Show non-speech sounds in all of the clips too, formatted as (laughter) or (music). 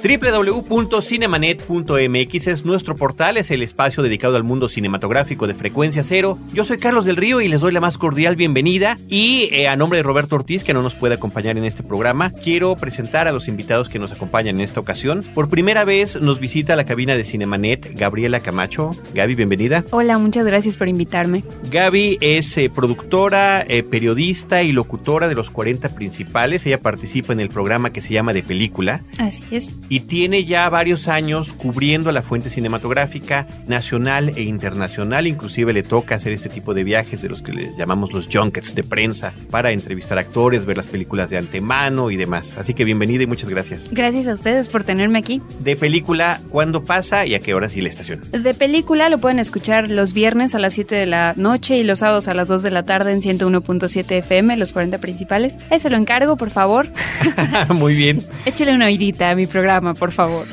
www.cinemanet.mx es nuestro portal, es el espacio dedicado al mundo cinematográfico de frecuencia cero. Yo soy Carlos del Río y les doy la más cordial bienvenida. Y eh, a nombre de Roberto Ortiz, que no nos puede acompañar en este programa, quiero presentar a los invitados que nos acompañan en esta ocasión. Por primera vez nos visita la cabina de Cinemanet Gabriela Camacho. Gaby, bienvenida. Hola, muchas gracias por invitarme. Gaby es eh, productora, eh, periodista y locutora de los 40 principales. Ella participa en el programa que se llama De Película. Así es y tiene ya varios años cubriendo la fuente cinematográfica nacional e internacional. Inclusive le toca hacer este tipo de viajes de los que les llamamos los junkets de prensa para entrevistar actores, ver las películas de antemano y demás. Así que bienvenida y muchas gracias. Gracias a ustedes por tenerme aquí. De película, ¿cuándo pasa y a qué hora sí la estación? De película lo pueden escuchar los viernes a las 7 de la noche y los sábados a las 2 de la tarde en 101.7 FM, los 40 principales. Ese lo encargo, por favor. (laughs) Muy bien. (laughs) Échale una oídita a mi programa por favor.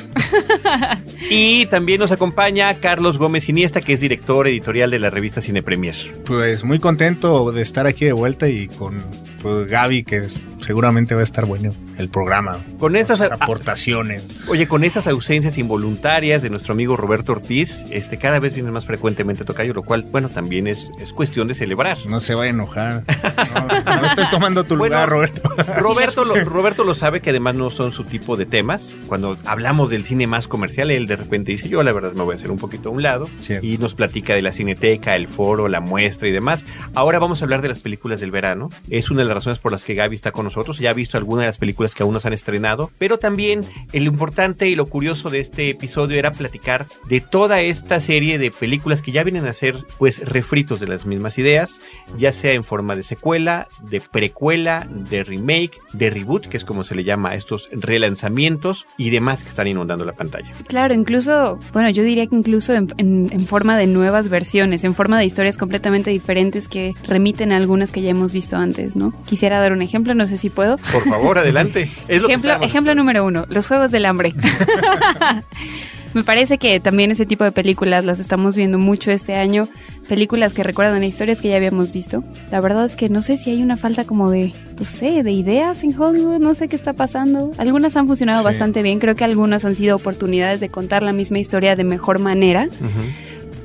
(laughs) y también nos acompaña Carlos Gómez Iniesta, que es director editorial de la revista Cine Premier. Pues muy contento de estar aquí de vuelta y con pues, Gaby, que seguramente va a estar bueno el programa. Con esas aportaciones. Oye, con esas ausencias involuntarias de nuestro amigo Roberto Ortiz, este cada vez viene más frecuentemente a Tocayo, lo cual, bueno, también es, es cuestión de celebrar. No se va a enojar. (laughs) No, estoy tomando tu lugar, Roberto. Roberto lo, (laughs) Roberto lo sabe que además no son su tipo de temas. Cuando hablamos del cine más comercial, él de repente dice, yo la verdad me voy a hacer un poquito a un lado. Y nos platica de la cineteca, el foro, la muestra y demás. Ahora vamos a hablar de las películas del verano. Es una de las razones por las que Gaby está con nosotros. Ya ha visto algunas de las películas que aún nos han estrenado. Pero también lo importante y lo curioso de este episodio era platicar de toda esta serie de películas que ya vienen a ser pues refritos de las mismas ideas, ya sea en forma de secuela, de precuela, de remake, de reboot, que es como se le llama a estos relanzamientos y demás que están inundando la pantalla. Claro, incluso, bueno, yo diría que incluso en, en forma de nuevas versiones, en forma de historias completamente diferentes que remiten a algunas que ya hemos visto antes, ¿no? Quisiera dar un ejemplo, no sé si puedo. Por favor, adelante. (laughs) ejemplo, ejemplo número uno, los Juegos del Hambre. (laughs) (laughs) Me parece que también ese tipo de películas las estamos viendo mucho este año. Películas que recuerdan historias que ya habíamos visto. La verdad es que no sé si hay una falta como de, no sé, de ideas en Hollywood, no sé qué está pasando. Algunas han funcionado bastante bien, creo que algunas han sido oportunidades de contar la misma historia de mejor manera.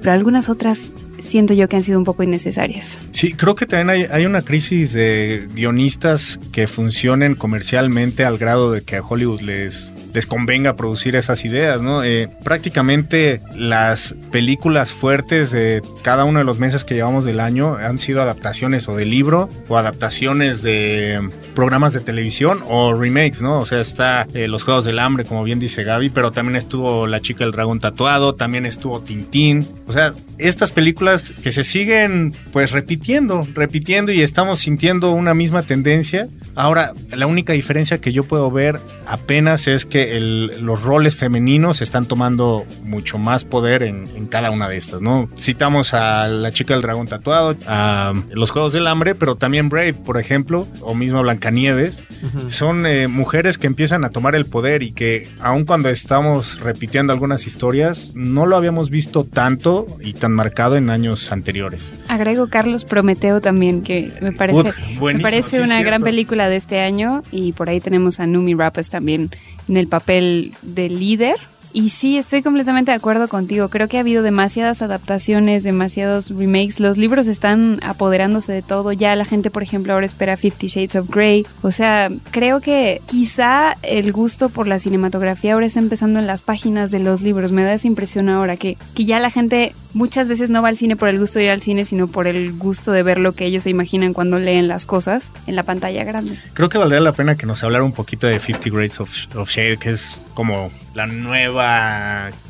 Pero algunas otras siento yo que han sido un poco innecesarias. Sí, creo que también hay, hay, una crisis de guionistas que funcionen comercialmente al grado de que a Hollywood les les convenga producir esas ideas, ¿no? Eh, prácticamente las películas fuertes de cada uno de los meses que llevamos del año han sido adaptaciones o de libro o adaptaciones de programas de televisión o remakes, ¿no? O sea, está eh, Los Juegos del Hambre, como bien dice Gaby, pero también estuvo La chica del dragón tatuado, también estuvo Tintín. O sea, estas películas que se siguen pues repitiendo, repitiendo y estamos sintiendo una misma tendencia. Ahora, la única diferencia que yo puedo ver apenas es que los roles femeninos están tomando mucho más poder en, cada una de estas, ¿no? Citamos a la chica del dragón tatuado, a los Juegos del Hambre, pero también Brave, por ejemplo, o mismo Blancanieves, son eh, mujeres que empiezan a tomar el poder y que aun cuando estamos repitiendo algunas historias, no lo habíamos visto tanto y tan marcado en años anteriores. Agrego Carlos Prometeo también, que me parece, me parece una gran película de este año y por ahí tenemos a Numi Rappes también en el papel de líder. Y sí, estoy completamente de acuerdo contigo. Creo que ha habido demasiadas adaptaciones, demasiados remakes. Los libros están apoderándose de todo. Ya la gente, por ejemplo, ahora espera Fifty Shades of Grey. O sea, creo que quizá el gusto por la cinematografía ahora está empezando en las páginas de los libros. Me da esa impresión ahora que, que ya la gente muchas veces no va al cine por el gusto de ir al cine, sino por el gusto de ver lo que ellos se imaginan cuando leen las cosas en la pantalla grande. Creo que valdría la pena que nos hablara un poquito de Fifty Grades of, of Shade, que es como la nueva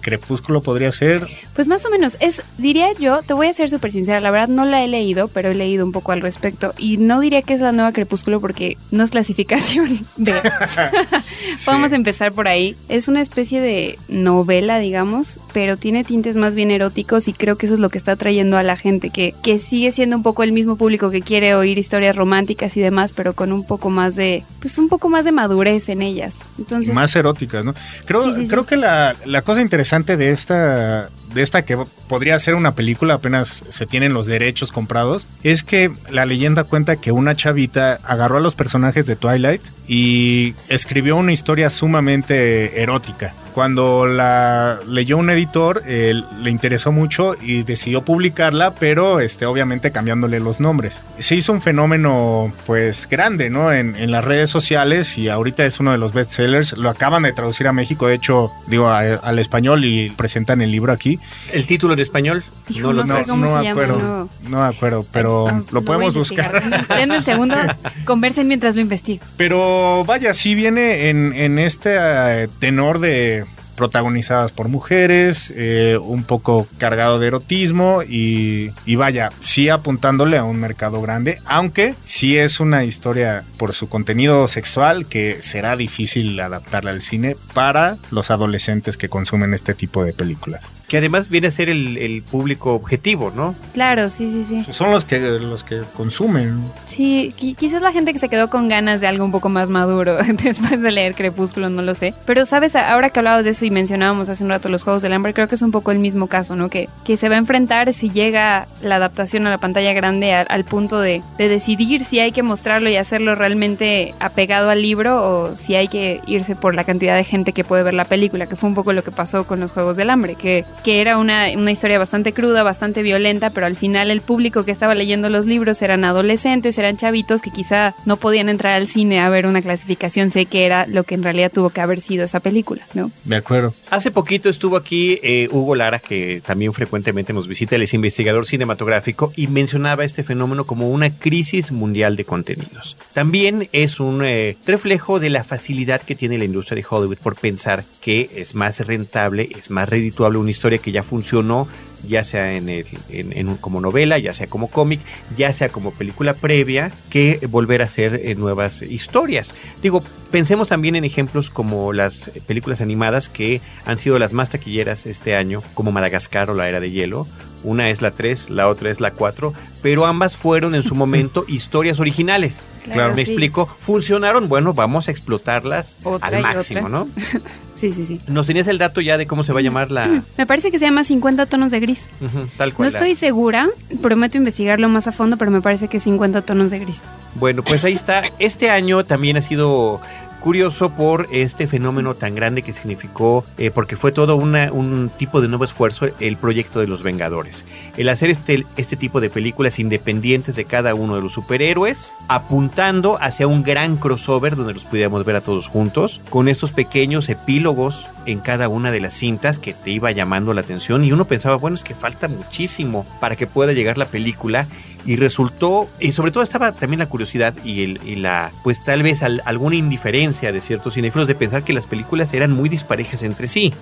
Crepúsculo podría ser. Pues más o menos, es, diría yo, te voy a ser súper sincera, la verdad no la he leído, pero he leído un poco al respecto y no diría que es la nueva Crepúsculo porque no es clasificación. (laughs) (laughs) Vamos a empezar por ahí. Es una especie de novela, digamos, pero tiene tintes más bien eróticos y creo que eso es lo que está trayendo a la gente, que, que sigue siendo un poco el mismo público que quiere oír historias románticas y demás, pero con un poco más de, pues un poco más de madurez en ellas. Entonces, más eróticas, ¿no? Creo, creo que la, la cosa interesante de esta de esta que podría ser una película, apenas se tienen los derechos comprados, es que la leyenda cuenta que una chavita agarró a los personajes de Twilight y escribió una historia sumamente erótica. Cuando la leyó un editor, le interesó mucho y decidió publicarla, pero este, obviamente cambiándole los nombres. Se hizo un fenómeno pues grande, ¿no? En, las redes sociales y ahorita es uno de los bestsellers. Lo acaban de traducir a México, de hecho, digo, al español y presentan el libro aquí. ¿El título en español? no, lo sé cómo se acuerdo, llama, no. me acuerdo, pero ah, lo podemos buscar. Denme un segundo, (laughs) conversen mientras lo investigo. Pero vaya, sí viene en, en este eh, tenor de protagonizadas por mujeres, eh, un poco cargado de erotismo y, y, vaya, sí apuntándole a un mercado grande, aunque sí es una historia por su contenido sexual que será difícil adaptarla al cine para los adolescentes que consumen este tipo de películas. Que además viene a ser el, público objetivo, ¿no? Claro, sí, sí, sí. Son los que, los que consumen. Sí, quizás la gente que se quedó con ganas de algo un poco más maduro (laughs) después de leer Crepúsculo, no lo sé. Pero, ¿sabes? Ahora que hablabas de eso y mencionábamos hace un rato los Juegos del Hambre, creo que es un poco el mismo caso, ¿no? Que, que se va a enfrentar si llega la adaptación a la pantalla grande al, punto de, de decidir si hay que mostrarlo y hacerlo realmente apegado al libro o si hay que irse por la cantidad de gente que puede ver la película, que fue un poco lo que pasó con los Juegos del Hambre, que que era una, una, historia bastante cruda, bastante violenta, pero al final el público que estaba leyendo los libros eran adolescentes, eran chavitos que quizá no podían entrar al cine a ver una clasificación, sé que era lo que en realidad tuvo que haber sido esa película, ¿no? De acuerdo. Hace poquito estuvo aquí eh, Hugo Lara, que también frecuentemente nos visita, él es investigador cinematográfico y mencionaba este fenómeno como una crisis mundial de contenidos. También es un eh, reflejo de la facilidad que tiene la industria de Hollywood por pensar que es más rentable, es más redituable una historia que ya funcionó, ya sea en, el, en, como novela, ya sea como cómic, ya sea como película previa, que volver a hacer eh, nuevas historias. Digo, pensemos también en ejemplos como las películas animadas que han sido las más taquilleras este año, como Madagascar o La Era de Hielo. Una es la 3, la otra es la 4, pero ambas fueron en su momento (laughs) historias originales. Claro, Me explico, funcionaron, bueno, vamos a explotarlas al máximo, ¿no? (laughs) Sí, sí, sí. ¿Nos tenías el dato ya de cómo se va a llamar la...? Me parece que se llama 50 tonos de gris. tal cual. No estoy segura, prometo investigarlo más a fondo, pero me parece que 50 tonos de gris. Bueno, pues ahí está. Este año también ha sido curioso por este fenómeno tan grande que significó, eh, porque fue todo un tipo de nuevo esfuerzo, el proyecto de los Vengadores. El hacer este, este tipo de películas independientes de cada uno de los superhéroes, apuntando hacia un gran crossover donde los pudiéramos ver a todos juntos, con estos pequeños epílogos en cada una de las cintas que te iba llamando la atención y uno pensaba, bueno, es que falta muchísimo para que pueda llegar la película y resultó, y sobre todo estaba también la curiosidad y, el, y la, pues tal vez alguna indiferencia de ciertos cinéfilos de pensar que las películas eran muy disparejas entre sí.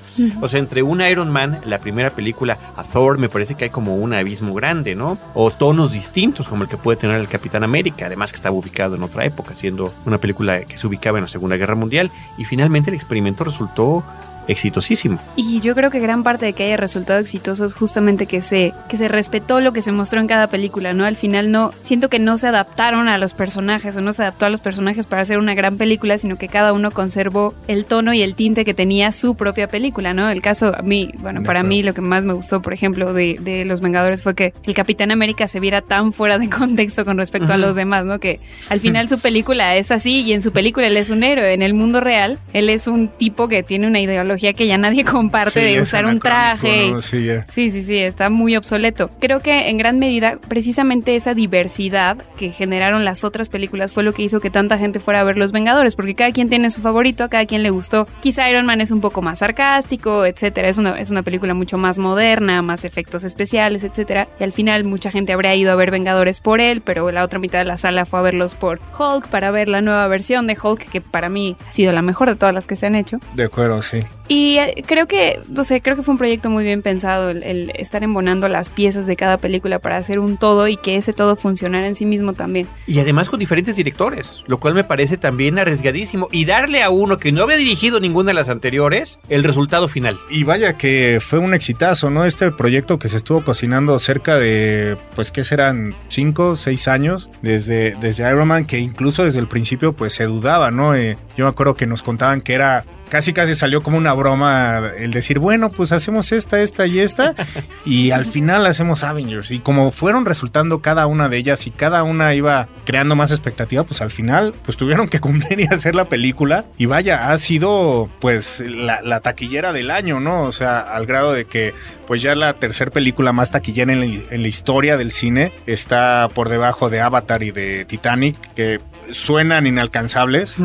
O sea, entre una Iron Man, la primera película, a Thor, me parece que hay como un abismo grande, ¿no? O tonos distintos como el que puede tener el Capitán América, además que estaba ubicado en otra época, siendo una película que se ubicaba en la Segunda Guerra Mundial, y finalmente el experimento resultó exitosísimo. Y yo creo que gran parte de que haya resultado exitoso es justamente que se, que se respetó lo que se mostró en cada película, ¿no? Al final no, siento que no se adaptaron a los personajes o no se adaptó a los personajes para hacer una gran película, sino que cada uno conservó el tono y el tinte que tenía su propia película, ¿no? El caso, a mí, bueno, para mí lo que más me gustó, por ejemplo, de, de, Los Vengadores fue que el Capitán América se viera tan fuera de (laughs) contexto con respecto a los demás, ¿no? Que al final su película es así y en su película él es un héroe, en el mundo real él es un tipo que tiene una ideología que ya nadie (laughs) comparte de usar un traje. Sí, sí, sí, está muy obsoleto. Creo que en gran medida precisamente esa diversidad que generaron las otras películas fue lo que hizo que tanta gente fuera a ver Los Vengadores, porque cada quien tiene su favorito, a cada quien le gustó. Quizá Iron Man es un poco más sarcástico, etcétera. Es una, es una película mucho más moderna, más efectos especiales, etcétera. Y al final mucha gente habría ido a ver Vengadores por él, pero la otra mitad de la sala fue a verlos por Hulk para ver la nueva versión de Hulk, que para mí ha sido la mejor de todas las que se han hecho. De acuerdo, sí. Y eh, creo que, no sé, creo que fue un proyecto muy bien pensado el, estar embonando las piezas de cada película para hacer un todo y que ese todo funcionara en sí mismo también. Y además con diferentes directores, lo cual me parece también arriesgadísimo. Y darle a uno que no había dirigido ninguna de las anteriores el resultado final. Y vaya que fue un exitazo, ¿no? Este proyecto que se estuvo cocinando cerca de, pues, ¿qué serán? Cinco, seis años desde, desde Iron Man, que incluso desde el principio, pues, se dudaba, ¿no? Eh, yo me acuerdo que nos contaban que era casi casi salió como una broma el decir, bueno, pues hacemos esta, esta y esta, (laughs) y al final hacemos Avengers. Y como fueron resultando cada una de ellas y cada una iba creando más expectativa, pues al final, pues tuvieron que cumplir y hacer la película. Y vaya, ha sido pues la, taquillera del año, ¿no? O sea, al grado de que pues ya la tercera película más taquillera en la, en la historia del cine está por debajo de Avatar y de Titanic, que suenan inalcanzables,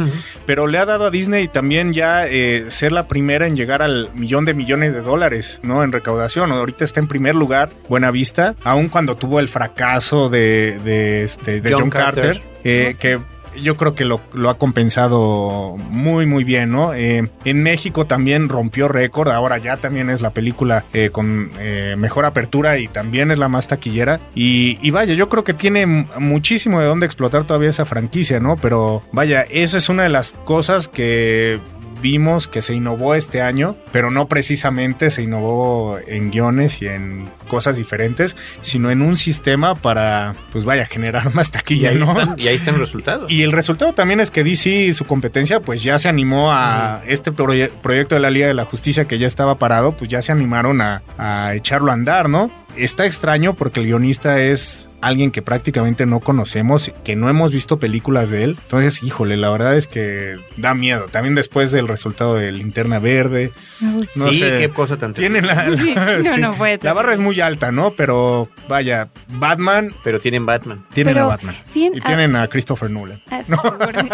pero le ha dado a Disney también ya eh, ser la primera en llegar al millón de millones de dólares, ¿no? En recaudación. Ahorita está en primer lugar, Buena Vista, aun cuando tuvo el fracaso de, de, este, John, Carter, eh, que yo creo que lo, ha compensado muy, muy bien, ¿no? Eh, en México también rompió récord, ahora ya también es la película eh, con eh, mejor apertura y también es la más taquillera. Y, y, vaya, yo creo que tiene muchísimo de dónde explotar todavía esa franquicia, ¿no? Pero vaya, esa es una de las cosas que vimos que se innovó este año, pero no precisamente se innovó en guiones y en cosas diferentes, sino en un sistema para, pues vaya, generar (laughs) más taquilla, y ahí Están, y ahí están los resultados. Y el resultado también es que DC, su competencia, pues ya se animó a este proyecto de la Liga de la Justicia que ya estaba parado, pues ya se animaron a, a echarlo a andar, ¿no? Está extraño porque el guionista es alguien que prácticamente no conocemos, que no hemos visto películas de él. Entonces, híjole, la verdad es que da miedo. También después del resultado de Linterna Verde. No sí, qué cosa tan tiene la, (laughs) (laughs) la barra es muy alta, ¿no? Pero vaya, Batman. Pero tienen Batman. Tienen a Batman. y tienen a Christopher Nolan. Ah,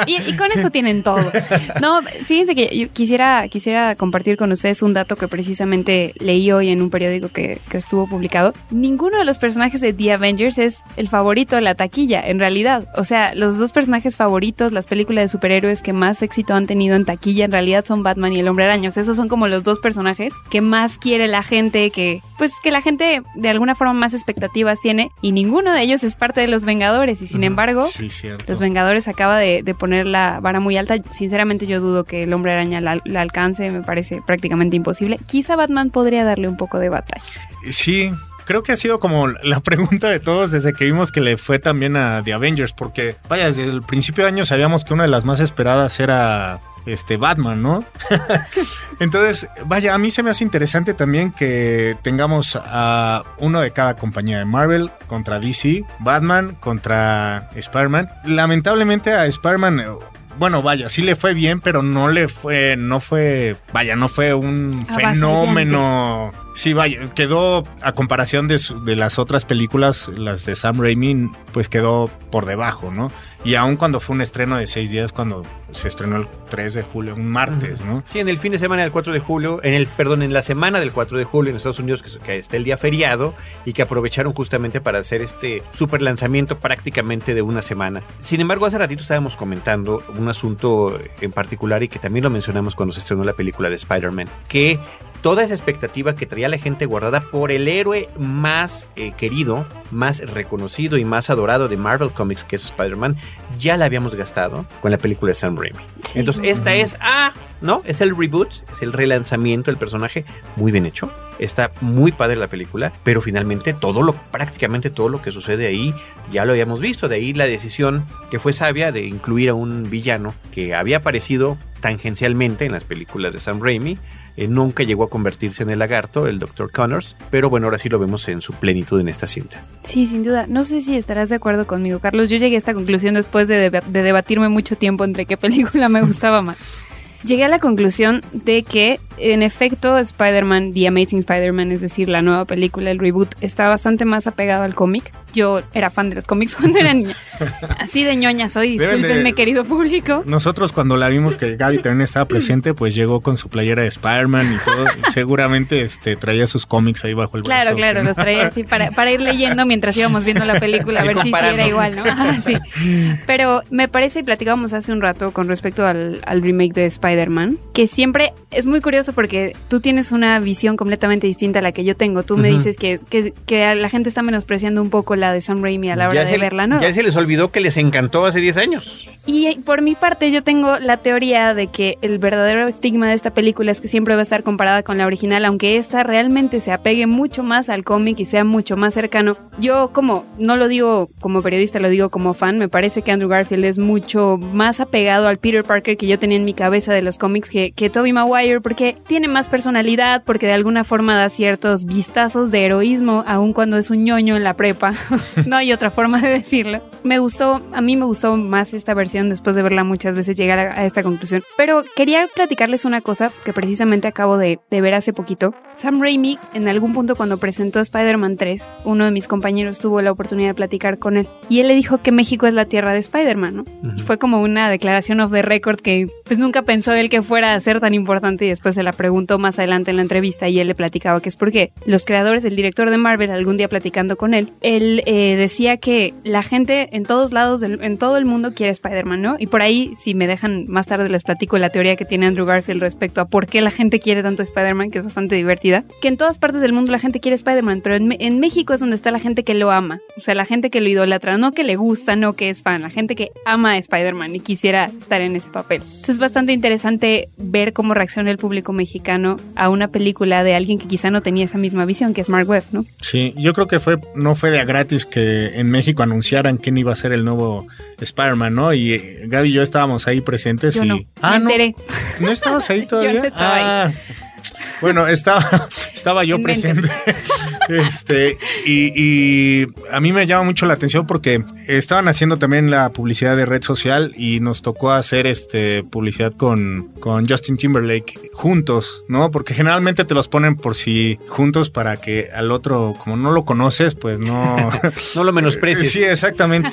y, con eso (laughs) tienen todo. No, fíjense que yo quisiera, quisiera compartir con ustedes un dato que precisamente leí hoy en un periódico que, que estuvo publicado. Ninguno de los personajes de The Avengers es el favorito de la taquilla, en realidad. O sea, los dos personajes favoritos, las películas de superhéroes que más éxito han tenido en taquilla, en realidad son Batman y el Hombre Araña. esos son como los dos personajes que más quiere la gente, que pues que la gente de alguna forma más expectativas tiene y ninguno de ellos es parte de los Vengadores y sin embargo los Vengadores acaba de, poner la vara muy alta. Sinceramente yo dudo que el Hombre Araña la, la alcance, me parece prácticamente imposible. Quizá Batman podría darle un poco de batalla. Sí, creo que ha sido como la (laughs) pregunta de todos desde que vimos que le fue también a The Avengers, porque vaya, desde el principio de año sabíamos que una de las más esperadas era este Batman, ¿no? (laughs) Entonces, vaya, a mí se me hace interesante también que tengamos a uno de cada compañía de Marvel contra DC, Batman contra Spider-Man. Lamentablemente a Spider-Man bueno, vaya, sí le fue bien, pero no le fue, no fue, vaya, no fue un fenómeno Sí, vaya, quedó a comparación de, de, las otras películas, las de Sam Raimi, pues quedó por debajo, ¿no? Y aún cuando fue un estreno de seis días, cuando se estrenó el 3 de julio, un martes, ¿no? Sí, en el fin de semana del 4 de julio, en el, perdón, en la semana del 4 de julio en Estados Unidos, que, que está el día feriado y que aprovecharon justamente para hacer este super lanzamiento prácticamente de una semana. Sin embargo, hace ratito estábamos comentando un asunto en particular y que también lo mencionamos cuando se estrenó la película de Spider-Man, que toda esa expectativa que traía la gente guardada por el héroe más eh, querido, más reconocido y más adorado de Marvel Comics, que es Spider-Man, ya la habíamos gastado con la película de Sam Raimi. Entonces, esta es, ah, ¿no? Es el reboot, es el relanzamiento del personaje, muy bien hecho. Está muy padre la película, pero finalmente todo lo, prácticamente todo lo que sucede ahí ya lo habíamos visto. De ahí la decisión que fue sabia de incluir a un villano que había aparecido tangencialmente en las películas de Sam Raimi eh, nunca llegó a convertirse en el lagarto, el Dr. Connors, pero bueno, ahora sí lo vemos en su plenitud en esta cinta. Sí, sin duda. No sé si estarás de acuerdo conmigo, Carlos. Yo llegué a esta conclusión después de, de debatirme mucho tiempo entre qué (laughs) película me gustaba más. Llegué a la conclusión de que, en efecto, Spider-Man, The Amazing Spider-Man, es decir, la nueva película, el reboot, está bastante más apegado al cómic yo era fan de los cómics (laughs) cuando era niña. Así de ñoña soy, discúlpenme, querido público. Nosotros cuando la vimos que Gaby también estaba presente, pues llegó con su playera de Spider-Man y todo. seguramente este, traía sus cómics ahí bajo el brazo. Claro, claro, los traía así para, para, ir leyendo mientras íbamos viendo la película, a ver si, era igual, ¿no? sí. Pero me parece, y platicábamos hace un rato con respecto al, al remake de Spider-Man, que siempre es muy curioso curioso porque tú tienes una visión completamente distinta a la que yo tengo. Tú me dices que, que, que, la gente está menospreciando un poco la de Sam Raimi a la hora de verla, ¿no? Ya se les olvidó que les encantó hace 10 años. Y por mi parte yo tengo la teoría de que el verdadero estigma de esta película es que siempre va a estar comparada con la original, aunque esta realmente se apegue mucho más al cómic y sea mucho más cercano. Yo como, no lo digo como periodista, lo digo como fan, me parece que Andrew Garfield es mucho más apegado al Peter Parker que yo tenía en mi cabeza de los cómics que, que Tobey Maguire, porque tiene más personalidad, porque de alguna forma da ciertos vistazos de heroísmo, aun cuando es un ñoño en la prepa. (laughs) (laughs) no hay otra forma de decirlo. Me gustó, a mí me gustó más esta versión después de verla muchas veces llegar a, esta conclusión. Pero quería platicarles una cosa que precisamente acabo de, ver hace poquito. Sam Raimi, en algún punto cuando presentó Spider-Man 3, uno de mis compañeros tuvo la oportunidad de platicar con él y él le dijo que México es la tierra de Spider-Man, ¿no? Fue como una declaración of the record que pues nunca pensó él que fuera a ser tan importante y después se la preguntó más adelante en la entrevista y él le platicaba que es porque los creadores, el director de Marvel, algún día platicando con él, él eh, decía que la gente en todos lados, en todo el mundo quiere Spider-Man ¿no? Y por ahí, si me dejan más tarde, les platico la teoría que tiene Andrew Garfield respecto a por qué la gente quiere tanto Spider-Man, que es bastante divertida. Que en todas partes del mundo la gente quiere Spider-Man, pero en, México es donde está la gente que lo ama. O sea, la gente que lo idolatra, no que le gusta, no que es fan, la gente que ama a Spider-Man y quisiera estar en ese papel. Entonces es bastante interesante ver cómo reacciona el público mexicano a una película de alguien que quizá no tenía esa misma visión, que es Mark ¿no? Sí, yo creo que fue no fue de gratis que en México anunciaran quién iba a ser el nuevo Spider-Man, ¿no? Y Gaby y yo estábamos ahí presentes y... No. Ah, Me enteré. ¿No, estabas ahí todavía? (laughs) yo no estaba ah. Bueno, estaba, (laughs) estaba yo presente. (laughs) este, y, a mí me llama mucho la atención porque estaban haciendo también la publicidad de red social y nos tocó hacer este publicidad con, con Justin Timberlake juntos, ¿no? Porque generalmente te los ponen por si juntos para que al otro, como no lo conoces, pues no. (laughs) no lo menosprecies. Sí, exactamente.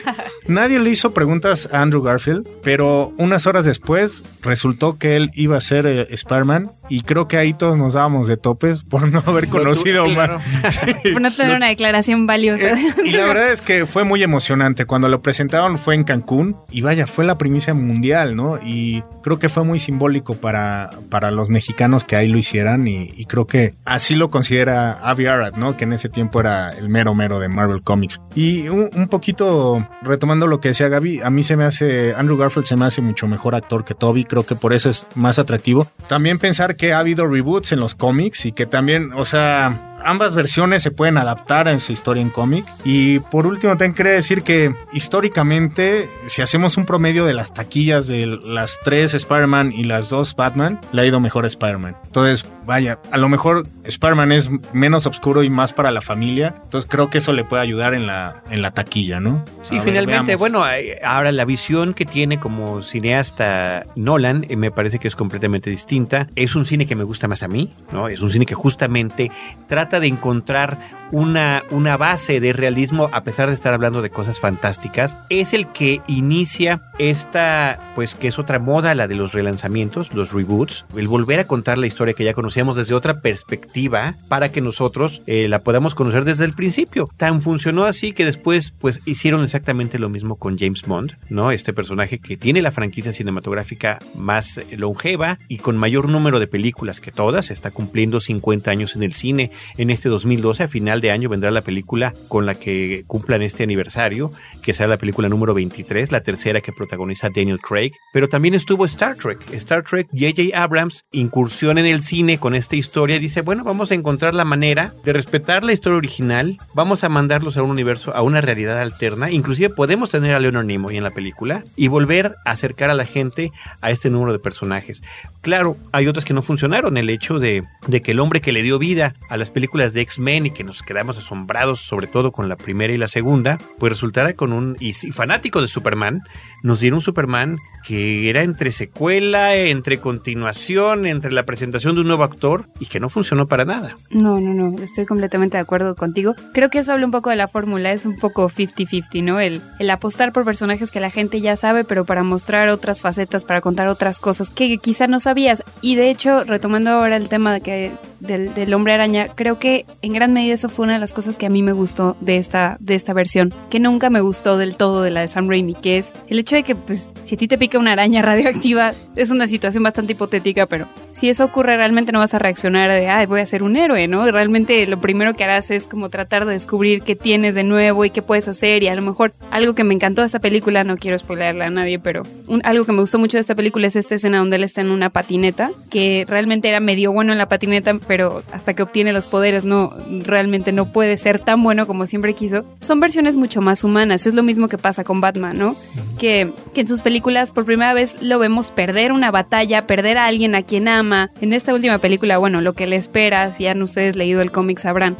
Nadie le hizo preguntas a Andrew Garfield, pero unas horas después resultó que él iba a ser eh, Spider-Man y creo que ahí todos nos dábamos de topes por no haber conocido a (laughs) Por no tener una declaración valiosa. Eh, (laughs) y la verdad es que fue muy emocionante. Cuando lo presentaron fue en Cancún y vaya, fue la primicia mundial, ¿no? Y creo que fue muy simbólico para, para los mexicanos que ahí lo hicieran y, creo que así lo considera Avi Arad, ¿no? Que en ese tiempo era el mero mero de Marvel Comics. Y un, un poquito retomando lo que decía Gaby, a mí se me hace, Andrew Garfield se me hace mucho mejor actor que Toby, creo que por eso es más atractivo. También pensar que ha habido reboots en los cómics y que también, o sea, ambas versiones se pueden adaptar en su historia en cómic. Y por último, también quería decir que históricamente, si hacemos un promedio de las taquillas de las tres Spider-Man y las dos Batman, le ha ido mejor a Spider-Man. Entonces, vaya, a lo mejor Spider-Man es menos oscuro y más para la familia. Entonces, creo que eso le puede ayudar en la, en la taquilla, ¿no? Sí, finalmente, bueno, ahora la visión que tiene como cineasta Nolan eh, me parece que es completamente distinta. Es un cine que me gusta más a mí, ¿no? Es un cine que justamente trata de encontrar una, una base de realismo a pesar de estar hablando de cosas fantásticas. Es el que inicia esta, pues que es otra moda, la de los relanzamientos, los reboots, el volver a contar la historia que ya conocíamos desde otra perspectiva para que nosotros eh, la podamos conocer desde el principio. Tan funcionó así que después pues hicieron exactamente lo mismo con James Bond, ¿no? Este personaje que tiene la franquicia cinematográfica más longeva y con mayor número de películas que todas, está cumpliendo 50 años en el cine en este 2012. A final de año vendrá la película con la que cumplan este aniversario, que será la película número 23, la tercera que protagoniza Daniel Craig. Pero también estuvo Star Trek. Star Trek, J.J. Abrams, incursión en el cine con esta historia. Dice, bueno, vamos a encontrar la manera de respetar la historia original. Vamos a mandarlos a un universo, a una realidad alterna. Inclusive podemos tener a Leonard Nimoy en la película y volver a acercar a la gente a este número de personajes. Claro, hay otras que no funcionaron. El hecho de, de que el hombre que le dio vida a las películas de X-Men y que nos quedamos asombrados, sobre todo con la primera y la segunda, pues resultara con un. Y, fanático de Superman, nos dieron un Superman que era entre secuela, entre continuación, entre la presentación de un nuevo actor y que no funcionó para nada. No, no, no, estoy completamente de acuerdo contigo. Creo que eso habla un poco de la fórmula, es un poco 50-50, ¿no? El, el apostar por personajes que la gente ya sabe, pero para mostrar otras facetas, para contar otras cosas que quizá no sabías. Y de hecho, retomando ahora el tema de que del, del hombre araña, creo que en gran medida eso fue una de las cosas que a mí me gustó de esta, de esta versión, que nunca me gustó del todo de la de Sam Raimi, que es el hecho de que, pues, si a ti te pica una araña (laughs) radioactiva, es una situación bastante hipotética, pero si eso ocurre realmente no vas a reaccionar de, ay, voy a ser un héroe, ¿no? Realmente lo primero que harás es como tratar de descubrir qué tienes de nuevo y qué puedes hacer y a lo mejor algo que me encantó de esta película, no quiero spoilerla a nadie, pero algo que me gustó mucho de esta película es esta escena donde él está en una patineta, que realmente era medio bueno en la patineta, pero hasta que obtiene los poderes no, realmente no puede ser tan bueno como siempre quiso. Son versiones mucho más humanas, es lo mismo que pasa con Batman, ¿no? Que, que en sus películas por primera vez lo vemos perder una batalla, perder a alguien a quien ama. En esta última película, bueno, lo que le espera, si han ustedes leído el cómic sabrán,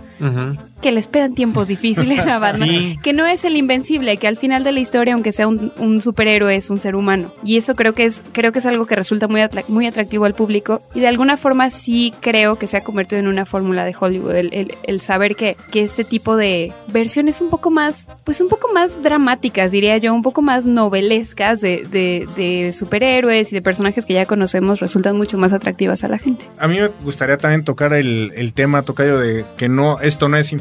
que le esperan tiempos difíciles a (laughs) Batman, que no es el invencible, que al final de la historia, aunque sea un, superhéroe, es un ser humano. Y eso creo que es, creo que es algo que resulta muy, muy atractivo al público y de alguna forma sí creo que se ha convertido en una fórmula de Hollywood, el, saber que, que, este tipo de versiones un poco más, pues un poco más dramáticas, diría yo, un poco más novelescas de, de superhéroes y de personajes que ya conocemos resultan mucho más atractivas a la gente. A mí me gustaría también tocar el, el tema, Tocayo, de que no, esto no es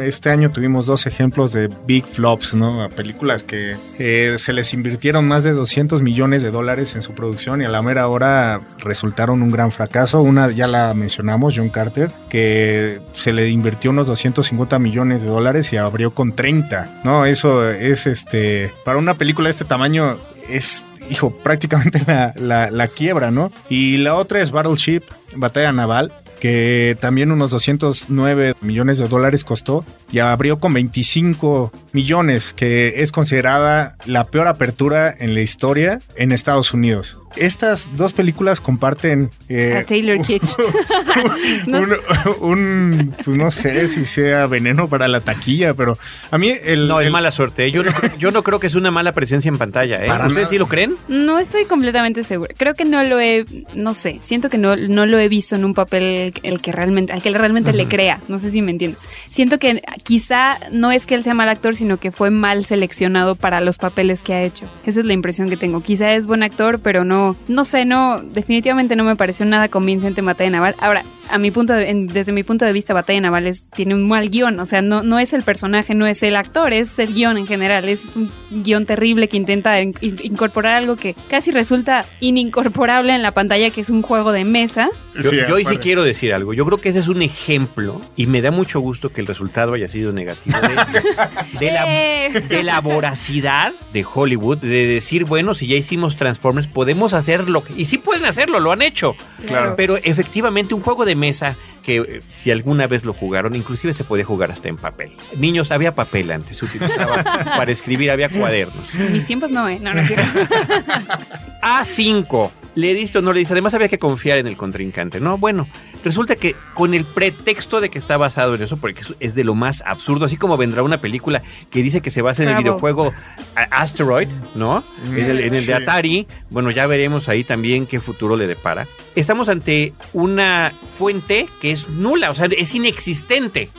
Este año tuvimos dos ejemplos de big flops, ¿no? Películas que eh, se les invirtieron más de 200 millones de dólares en su producción y a la mera hora resultaron un gran fracaso. Una ya la mencionamos, John Carter, que se le invirtió unos 250 millones de dólares y abrió con 30, ¿no? Eso es, este, para una película de este tamaño es hijo, prácticamente (laughs) la, la, quiebra, ¿no? Y la otra es Battleship, Batalla Naval, que también unos 209 millones de dólares costó y abrió con 25 millones, que es considerada la peor apertura en la historia en Estados Unidos estas dos películas comparten... Eh, a Taylor Kitsch. (laughs) un, pues no sé si sea veneno para la taquilla, pero a mí el... No, es mala suerte. Yo no, yo no creo que es una mala presencia en pantalla. ¿eh? ¿Ustedes sí lo creen? No estoy completamente segura. Creo que no lo he... No sé, siento que no, no lo he visto en un papel el que realmente, al que realmente le crea. No sé si me entiendo. Siento que quizá no es que él sea mal actor, sino que fue mal seleccionado para los papeles que ha hecho. Esa es la impresión que tengo. Quizá es buen actor, pero no no, sé, no, definitivamente no me pareció nada convincente Batalla Naval. Ahora, a mi punto desde mi punto de vista, Batalla Naval tiene un mal guion, o sea, no, no es el personaje, no es el actor, es el guion en general, es un guion terrible que intenta incorporar algo que casi resulta inincorporable en la pantalla, que es un juego de mesa. Yo, hoy sí quiero decir algo, yo creo que ese es un ejemplo y me da mucho gusto que el resultado haya sido negativo de, (laughs) la, de la voracidad de Hollywood, de decir, bueno, si ya hicimos Transformers, podemos hacerlo, y sí pueden hacerlo, lo han hecho, claro. pero efectivamente un juego de mesa que eh, si alguna vez lo jugaron, inclusive se podía jugar hasta en papel. Niños, había papel antes, se utilizaba (laughs) para escribir, había cuadernos. En mis tiempos no, ¿eh? No, no es A5 (laughs) le diste o no le diste. Además había que confiar en el contrincante. No, bueno, resulta que con el pretexto de que está basado en eso, porque es de lo más absurdo, así como vendrá una película que dice que se basa en el videojuego Asteroid, ¿no? en el, de Atari. Bueno, ya veremos ahí también qué futuro le depara. Estamos ante una fuente que es nula, o sea, es inexistente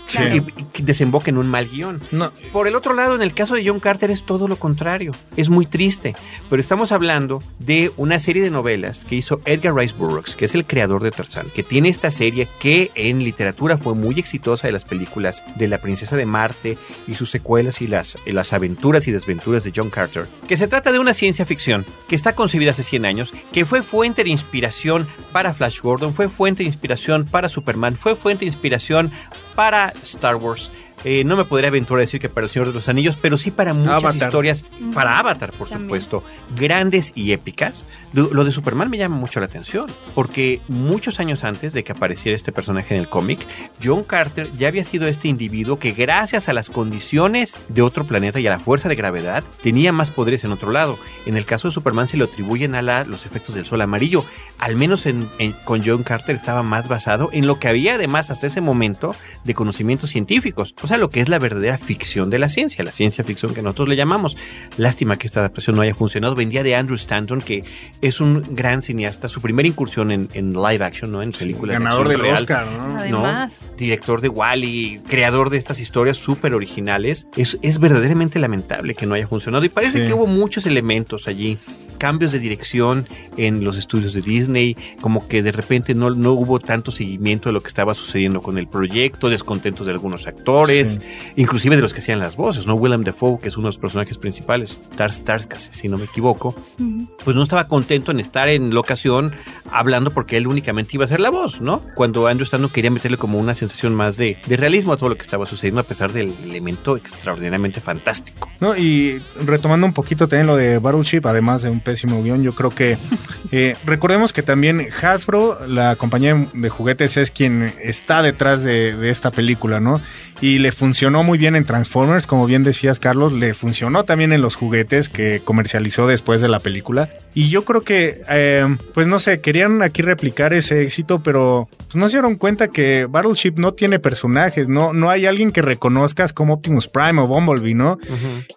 y, desemboca en un mal guion. No. Por el otro lado, en el caso de John Carter es todo lo contrario. Es muy triste, pero estamos hablando de una serie de novelas que hizo Edgar Rice Burroughs, que es el creador de Tarzán, que tiene esta serie que en literatura fue muy exitosa de las películas de La Princesa de Marte y sus secuelas y las, las aventuras y desventuras de John Carter, que se trata de una ciencia ficción que está concebida hace 100 años, que fue fuente de inspiración para Flash Gordon, fue fuente de inspiración para Superman, fue fuente de inspiración para Star Wars eh, no me podría aventurar a decir que para El Señor de los Anillos, pero sí para muchas historias, para Avatar, por supuesto, grandes y épicas. Lo, de Superman me llama mucho la atención, porque muchos años antes de que apareciera este personaje en el cómic, John Carter ya había sido este individuo que gracias a las condiciones de otro planeta y a la fuerza de gravedad, tenía más poderes en otro lado. En el caso de Superman se le atribuyen a la, los efectos del sol amarillo. Al menos con John Carter estaba más basado en lo que había además hasta ese momento de conocimientos científicos. O sea, lo que es la verdadera ficción de la ciencia, la ciencia ficción que nosotros le llamamos. Lástima que esta adaptación no haya funcionado. Vendía de Andrew Stanton, que es un gran cineasta, su primera incursión en, live action, ¿no? En películas. ganador del Oscar, ¿no? Además. Director de Wally, creador de estas historias súper originales. Es, es verdaderamente lamentable que no haya funcionado. Y parece que hubo muchos elementos allí cambios de dirección en los estudios de Disney, como que de repente no, no hubo tanto seguimiento de lo que estaba sucediendo con el proyecto, descontentos de algunos actores, inclusive de los que hacían las voces, ¿no? Willem Dafoe, que es uno de los personajes principales, Tars Starskas, si no me equivoco, pues no estaba contento en estar en la ocasión hablando porque él únicamente iba a ser la voz, ¿no? Cuando Andrew Stanton quería meterle como una sensación más de, de realismo a todo lo que estaba sucediendo, a pesar del elemento extraordinariamente fantástico. No, y retomando un poquito también lo de Battleship, además de un pésimo guion, yo creo que eh, recordemos que también Hasbro, la compañía de juguetes, es quien está detrás de, de esta película, ¿no? y le funcionó muy bien en Transformers, como bien decías Carlos, le funcionó también en los juguetes que comercializó después de la película. Y yo creo que, eh, pues no sé, querían aquí replicar ese éxito, pero pues, no se dieron cuenta que Battleship no tiene personajes, no, no hay alguien que reconozcas como Optimus Prime o Bumblebee, ¿no?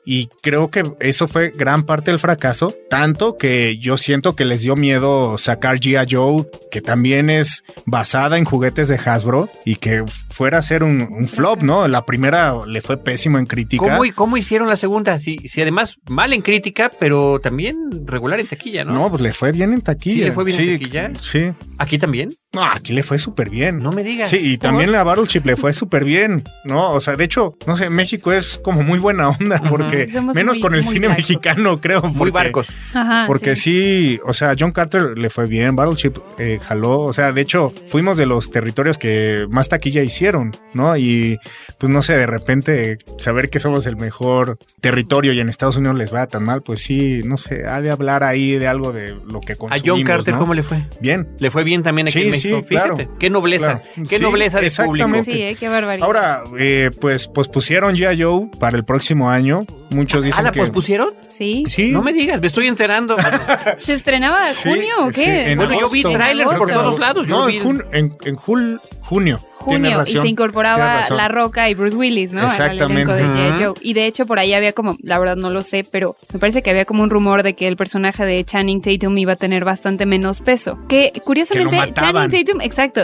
Y creo que eso fue gran parte del fracaso, tanto que yo siento que les dio miedo sacar G.I. Joe, que también es basada en juguetes de Hasbro, y que fuera a ser un, un flop, ¿no? La primera le fue pésimo en crítica. ¿Cómo, cómo hicieron la segunda? Si, si además mal en crítica, pero también regular en taquilla, ¿no? No, pues le fue bien en taquilla. Sí, le fue bien en taquilla. Sí. ¿Aquí también? No, aquí le fue súper bien. No me digas. Sí, y también la Battleship le fue súper bien, ¿no? O sea, de hecho, no sé, México es como muy buena onda, porque menos con el cine mexicano, creo. muy barcos. Ajá, porque sí. o sea, John Carter le fue bien, Battleship eh, jaló, o sea, de hecho, fuimos de los territorios que más taquilla hicieron, ¿no? Y pues no sé, de repente saber que somos el mejor territorio y en Estados Unidos les va tan mal, pues sí, no sé, ha de hablar ahí de algo de lo que consumimos. ¿A John Carter cómo le fue? Bien. Le fue bien también aquí en México. Sí, Fíjate, claro, qué nobleza, qué nobleza de público. Sí, eh, qué barbaridad. Ahora, eh, pues pospusieron G.I. Joe para el próximo año. Muchos dicen ¿Ah, la pospusieron? Sí. Sí. No me digas, me estoy enterando. (laughs) ¿Se estrenaba en junio o qué? bueno, yo vi trailers por todos lados. no, en, en, en junio junio y se incorporaba La Roca y Bruce Willis, ¿no? Exactamente. de Joe. Y de hecho por ahí había como, la verdad no lo sé, pero me parece que había como un rumor de que el personaje de Channing Tatum iba a tener bastante menos peso. Que curiosamente Channing Tatum, exacto.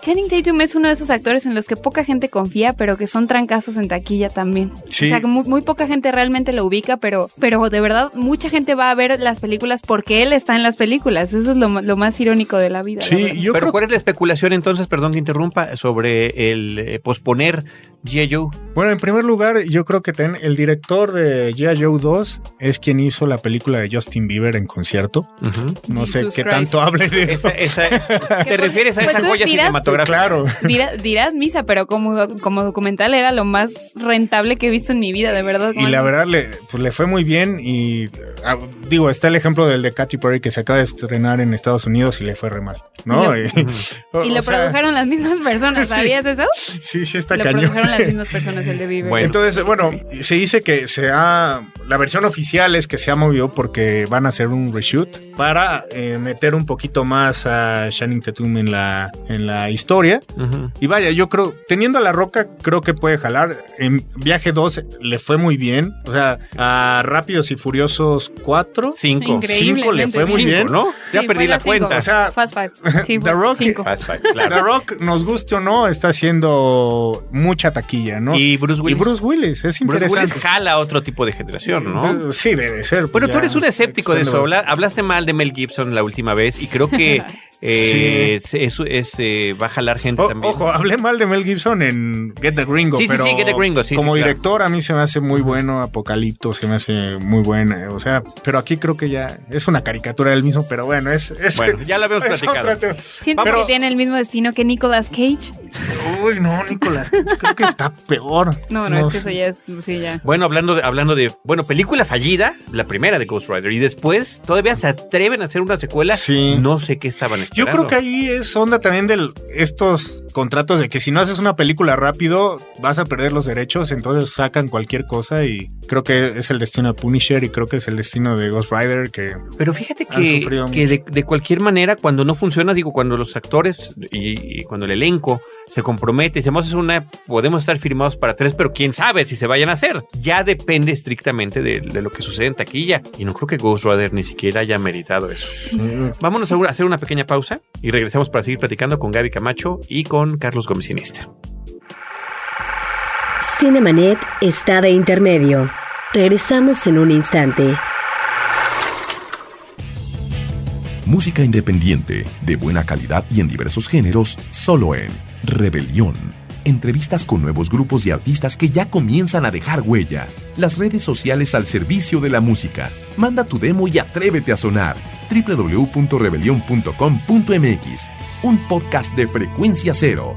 Channing Tatum es uno de esos actores en los que poca gente confía, pero que son trancazos en taquilla también. Sí. O sea, que muy, poca gente realmente lo ubica, pero, pero de verdad mucha gente va a ver las películas porque él está en las películas. Eso es lo, más irónico de la vida. Sí, yo pero ¿cuál es la especulación entonces, perdón que interrumpa, sobre el eh, posponer G.I. Joe? Bueno, en primer lugar, yo creo que ten, el director de G.I. Joe 2 es quien hizo la película de Justin Bieber en concierto. No sé qué tanto hable de eso. (laughs) ¿Te refieres a esa pues joya cinematográfica? Claro. Dirás, misa, pero como, como documental era lo más rentable que he visto en mi vida, de verdad. Y la verdad le, pues, le fue muy bien y ah, digo, está el ejemplo del de Katy Perry que se acaba de estrenar en Estados Unidos y le fue re mal, ¿no? Y lo, (laughs) produjeron las mismas personas, (laughs) ¿sabías eso? Sí, sí, está lo cañón las mismas personas el de Bieber. Entonces, bueno, se dice que se ha. La versión oficial es que se ha movido porque van a hacer un reshoot para eh, meter un poquito más a Shining Tatum en la, en la historia. Y vaya, yo creo, teniendo a la roca, creo que puede jalar. En Viaje 2 le fue muy bien. O sea, a Rápidos y Furiosos 4. 5. 5 le fue muy bien. ¿no? ya perdí la cuenta. O sea, Fast Five. (laughs) The Rock, Fast Five, claro. The Rock, nos guste o no, está haciendo mucha taquilla, ¿no? Y Bruce Willis. Y Bruce Willis, es interesante. Bruce Willis jala otro tipo de generación, ¿no? Eh, sí, debe ser. Bueno, tú eres un escéptico de eso. hablaste mal de Mel Gibson la última vez y creo que (laughs) Eh, Eso es, eh, va a jalar gente también. Ojo, hablé mal de Mel Gibson en Get the Gringo. Sí, pero sí, Get the Gringo. como director a mí se me hace muy bueno. Apocalipto se me hace muy buena. O sea, pero aquí creo que ya es una caricatura del mismo, pero bueno, es. bueno, ya la veo (laughs) platicado. Siento que tiene el mismo destino que Nicolas Cage. Uy, no, Nicolas Cage, creo que está peor. No, no, es que eso ya es. Sí, ya. Bueno, hablando de, hablando de. Bueno, película fallida, la primera de Ghost Rider. Y después todavía se atreven a hacer una secuela. Sí. No sé qué estaban esperando. Yo creo que ahí es onda también de estos contratos de que si no haces una película rápido vas a perder los derechos, entonces sacan cualquier cosa y creo que es el destino de Punisher y creo que es el destino de Ghost Rider que... Pero fíjate que, que de, cualquier manera cuando no funciona, digo, cuando los actores y, cuando el elenco se compromete y hacemos una, podemos estar firmados para tres, pero quién sabe si se vayan a hacer. Ya depende estrictamente de, lo que sucede en taquilla y no creo que Ghost Rider ni siquiera haya meritado eso. Vámonos a hacer una pequeña pausa y regresamos para seguir platicando con Gaby Camacho y con Carlos Gómez Iniesta. Cinemanet está de intermedio. Regresamos en un instante. Música independiente, de buena calidad y en diversos géneros, solo en Rebelión. Entrevistas con nuevos grupos y artistas que ya comienzan a dejar huella. Las redes sociales al servicio de la música. Manda tu demo y atrévete a sonar. www.rebelión.com.mx. Un podcast de frecuencia cero.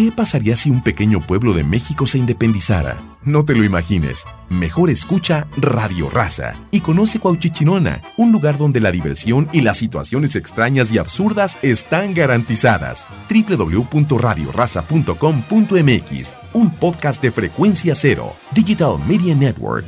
¿Qué pasaría si un pequeño pueblo de México se independizara? No te lo imagines. Mejor escucha Radio Raza y conoce Cuauchichinona, un lugar donde la diversión y las situaciones extrañas y absurdas están garantizadas. www.radioraza.com.mx, un podcast de frecuencia cero, Digital Media Network.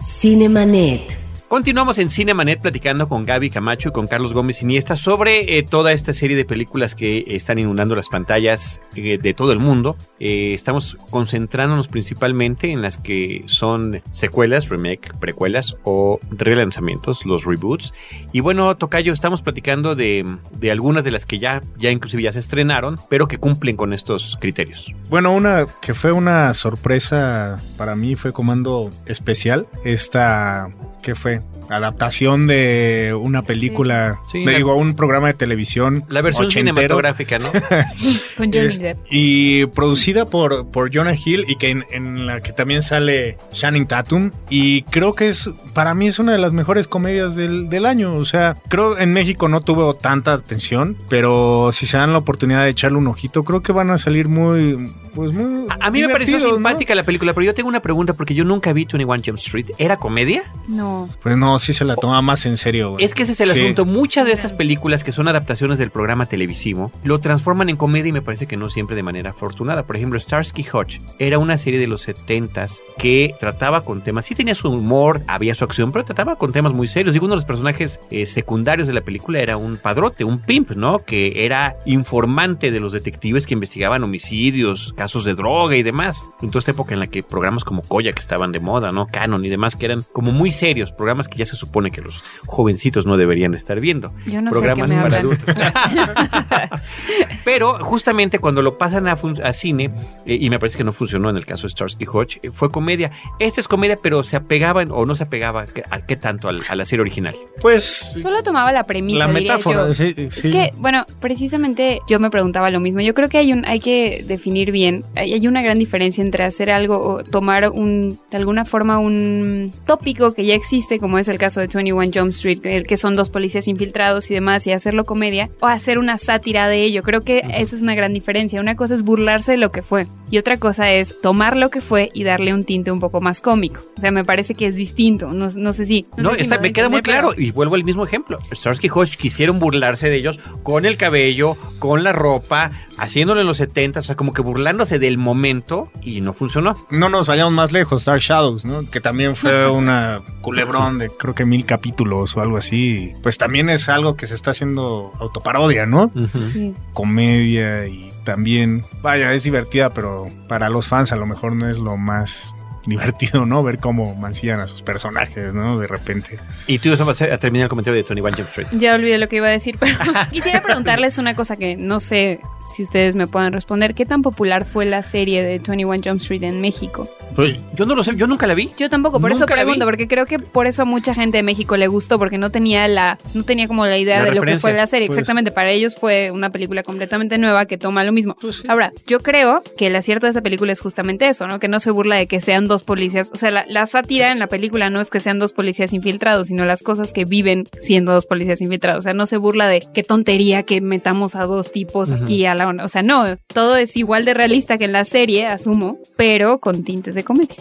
Cinemanet. Continuamos en Cinemanet platicando con Gaby Camacho y con Carlos Gómez Iniesta sobre eh, toda esta serie de películas que están inundando las pantallas eh, de todo el mundo. Eh, estamos concentrándonos principalmente en las que son secuelas, remake, precuelas o relanzamientos, los reboots. Y bueno, Tocayo, estamos platicando de, de algunas de las que ya, ya inclusive ya se estrenaron, pero que cumplen con estos criterios. Bueno, una que fue una sorpresa para mí fue Comando Especial. Esta que fue adaptación de una película, digo, un programa de televisión. La versión cinematográfica, ¿no? (laughs) Con Johnny Depp. Y producida por, por Jonah Hill y que en, la que también sale Shannon Tatum. Y creo que es, para mí es una de las mejores comedias del, del año. O sea, creo en México no tuvo tanta atención, pero si se dan la oportunidad de echarle un ojito, creo que van a salir muy, pues muy a, mí me pareció simpática la película, pero yo tengo una pregunta porque yo nunca vi 21 Jump Street. ¿Era comedia? No. Pues no, sí se la toma más en serio. Es que ese es el asunto. Muchas de estas películas que son adaptaciones del programa televisivo lo transforman en comedia y me parece que no siempre de manera afortunada. Por ejemplo, Starsky Hutch era una serie de los 70s que trataba con temas, sí tenía su humor, había su acción, pero trataba con temas muy serios. Y uno de los personajes eh, secundarios de la película era un padrote, un pimp, ¿no? Que era informante de los detectives que investigaban homicidios, casos de droga y demás. En toda esta época en la que programas como Koya que estaban de moda, ¿no? Canon y demás que eran como muy serios, programas que ya se supone que los jovencitos no deberían estar viendo. Yo no programas sé para adultos. (laughs) Pero justamente cuando lo pasan a, cine, eh, y me parece que no funcionó en el caso de Starsky Hodge, eh, fue comedia. Esta es comedia, pero se apegaba o no se apegaba a, qué tanto a la serie original. Pues. Solo tomaba la premisa. La metáfora. Sí, Es que, bueno, precisamente yo me preguntaba lo mismo. Yo creo que hay un, hay que definir bien. Hay, hay una gran diferencia entre hacer algo o tomar un, de alguna forma, un tópico que ya existe, como es el caso de 21 Jump Street, el que son dos policías infiltrados y demás, y hacerlo comedia, o hacer una sátira de ello. Creo que eso es una gran diferencia. Una cosa es burlarse de lo que fue, y otra cosa es tomar lo que fue y darle un tinte un poco más cómico. O sea, me parece que es distinto. No, no sé si. No, me, queda muy claro. Y vuelvo al mismo ejemplo. Starsky Hodge quisieron burlarse de ellos con el cabello, con la ropa, haciéndolo en los 70, o sea, como que burlándose del momento y no funcionó. No nos vayamos más lejos, Dark Shadows, ¿no? Que también fue (laughs) una culebrón de creo que mil capítulos o algo así. Pues también es algo que se está haciendo autoparodia, ¿no? sí. Comedia y también, vaya, es divertida, pero para los fans a lo mejor no es lo más divertido, ¿no? Ver cómo mancillan a sus personajes, ¿no? De repente. Y tú vas a terminar el comentario de Tony One Jump Street. Ya olvidé lo que iba a decir, pero (laughs) quisiera preguntarles una cosa que no sé si ustedes me puedan responder. ¿Qué tan popular fue la serie de 21 Jump Street en México? Pues, yo no lo sé, yo nunca la vi. Yo tampoco, por eso pregunto, porque creo que por eso a mucha gente de México le gustó, porque no tenía la, no tenía como la idea de lo que fue la serie. Pues. Exactamente, para ellos fue una película completamente nueva que toma lo mismo. Pues Ahora, yo creo que el acierto de esa película es justamente eso, ¿no? Que no se burla de que sean dos policías. O sea, la, la sátira en la película no es que sean dos policías infiltrados, sino las cosas que viven siendo dos policías infiltrados. O sea, no se burla de qué tontería que metamos a dos tipos aquí a la... O sea, no, todo es igual de realista que en la serie, asumo, pero con tintes de comedia.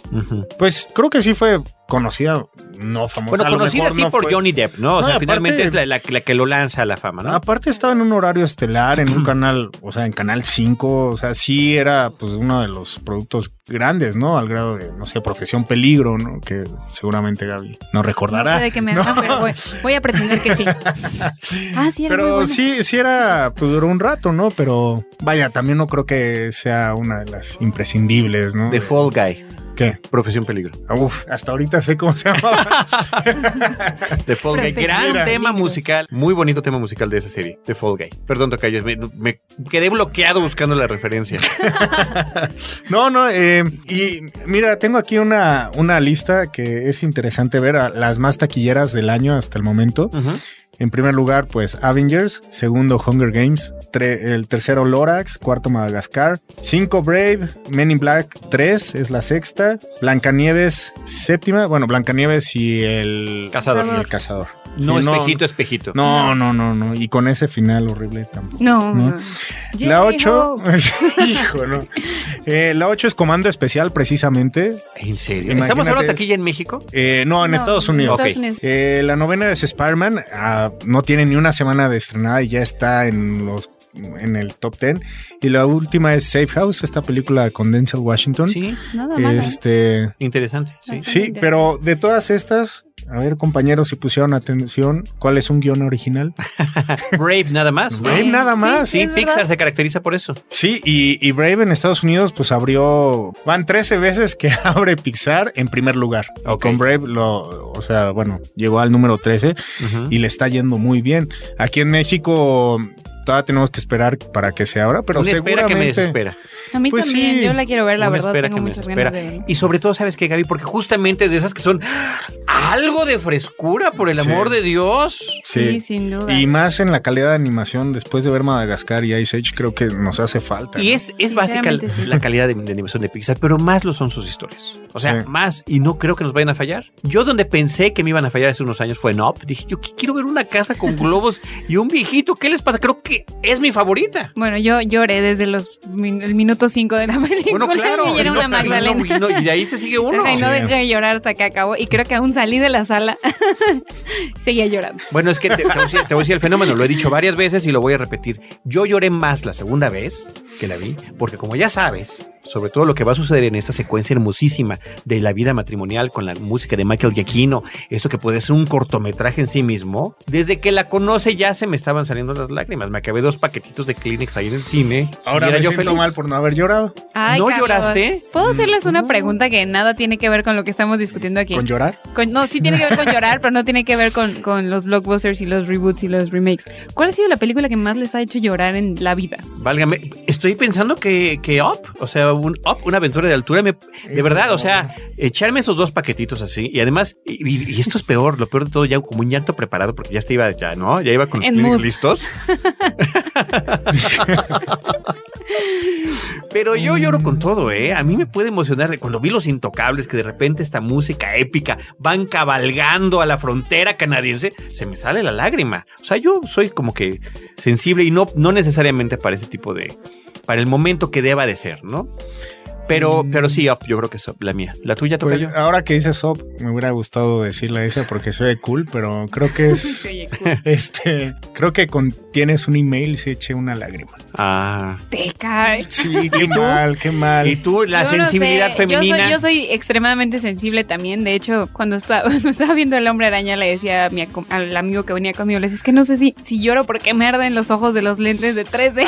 Pues creo que sí fue conocida, no famosa. Bueno, conocida sí por Johnny Depp, ¿no? O sea, finalmente es la, que lo lanza a la fama, ¿no? Aparte estaba en un horario estelar, en un (clears throat) canal, o sea, en Canal 5, o sea, sí era pues uno de los productos grandes, ¿no? Al grado de, no sé, Profesión Peligro, ¿no? Que seguramente Gaby no recordará. No sé de qué me ¿no? pero voy, a pretender que sí. (laughs) ah, sí, era Pero sí, sí era, pues duró un rato, ¿no? Pero vaya, también no creo que sea una de las imprescindibles, ¿no? The Fall Guy. ¿Qué? Profesión Peligro. Uf, hasta ahorita sé cómo se llama. (laughs) The Fall Guy. Gran tema musical. Muy bonito tema musical de esa serie. The Fall Guy. Perdón, Tocayo. Me, me quedé bloqueado buscando la referencia. (laughs) no, no. Eh, y mira, tengo aquí una, una lista que es interesante ver a las más taquilleras del año hasta el momento. En primer lugar, pues Avengers. Segundo, Hunger Games. el tercero, Lorax. Cuarto, Madagascar. Cinco, Brave. Men in Black 3 es la sexta. Blancanieves, séptima. Bueno, Blancanieves y el cazador. Y el cazador. No, espejito, espejito. No, no, no, no. Y con ese final horrible tampoco. No. La 8. (laughs) hijo, no. Eh, la 8 es Comando Especial, precisamente. ¿En serio? ¿Estamos hablando de taquilla en México? Eh, no, en Estados Unidos. Eh, la novena es Spider-Man. Ah, no tiene ni una semana de estrenada y ya está en los en el top 10. Y la última es Safe House, esta película con Denzel Washington. Sí, nada más. Este, interesante. Sí. sí, pero de todas estas, a ver, compañeros, si pusieron atención, ¿cuál es un guion original? (laughs) Brave nada más. Brave nada más. Sí, Pixar se caracteriza por eso. Sí, y, Brave en Estados Unidos, pues abrió, van 13 veces que (laughs) abre Pixar en primer lugar. Con Brave, lo, o sea, bueno, llegó al número 13 y le está yendo muy bien. Aquí en México todavía tenemos que esperar para que se abra, pero seguramente... espera que me desespera. A mí pues también, yo la quiero ver, la verdad, tengo muchas ganas de Y sobre todo, ¿sabes qué, Gaby? Porque justamente es de esas que son algo de frescura, por el amor de Dios. Sí. sin duda. Y más en la calidad de animación, después de ver Madagascar y Ice Age, creo que nos hace falta. Y es, es básica la calidad de, animación de Pixar, pero más lo son sus historias. O sea, más, y no creo que nos vayan a fallar. Yo donde pensé que me iban a fallar hace unos años fue en Up. Dije, yo quiero ver una casa con globos y un viejito. ¿Qué les pasa? Creo que es mi favorita. Bueno, yo lloré desde los el minuto 5 de la (laughs) película. Bueno, claro. Y era una Magdalena. y de ahí se sigue uno. y no dejé de llorar hasta que acabó. Y creo que aún salí de la sala. (laughs) Seguía llorando. Bueno, es que te, voy a decir, el fenómeno. Lo he dicho varias veces y lo voy a repetir. Yo lloré más la segunda vez que la vi, porque como ya sabes, sobre todo lo que va a suceder en esta secuencia hermosísima de la vida matrimonial con la música de Michael Giacchino, esto que puede ser un cortometraje en sí mismo, desde que la conoce ya se me estaban saliendo las lágrimas. Me acabé dos paquetitos de Kleenex ahí en el cine. Ahora me yo siento mal por no haber llorado. ¿No lloraste? ¿Puedo hacerles una pregunta que nada tiene que ver con lo que estamos discutiendo aquí? ¿Con llorar? no, sí tiene que ver con llorar, pero no tiene que ver con, con los blockbusters y los reboots y los remakes. ¿Cuál ha sido la película que más les ha hecho llorar en la vida? Válgame, estoy pensando que, que Up, o sea, un una aventura de altura, de verdad, o sea, echarme esos dos paquetitos así y además, y, esto es peor, lo peor de todo, ya como un llanto preparado porque ya te iba, ya, ¿no? Ya iba con los listos. (laughs) Pero yo lloro con todo, ¿eh? A mí me puede emocionar cuando vi Los Intocables, que de repente esta música épica van cabalgando a la frontera canadiense, se me sale la lágrima. O sea, yo soy como que sensible y no, no necesariamente para ese tipo de... para el momento que deba de ser, ¿no? Pero, mm. pero sí, Up, yo creo que es la mía. ¿La tuya, toca pues, Ahora que dices Up, me hubiera gustado decirle esa porque soy cool, pero creo que (laughs) es. este. Creo que tienes un email y se eche una lágrima. Ah. Te cae. Sí, (laughs) qué mal, qué mal. ¿Y tú, la sensibilidad femenina? Yo soy, extremadamente sensible también. De hecho, cuando estaba, (laughs) estaba viendo El Hombre Araña, le decía a mi, al amigo que venía conmigo, le decía, es que no sé si, si lloro porque me arden los ojos de los lentes de 3D.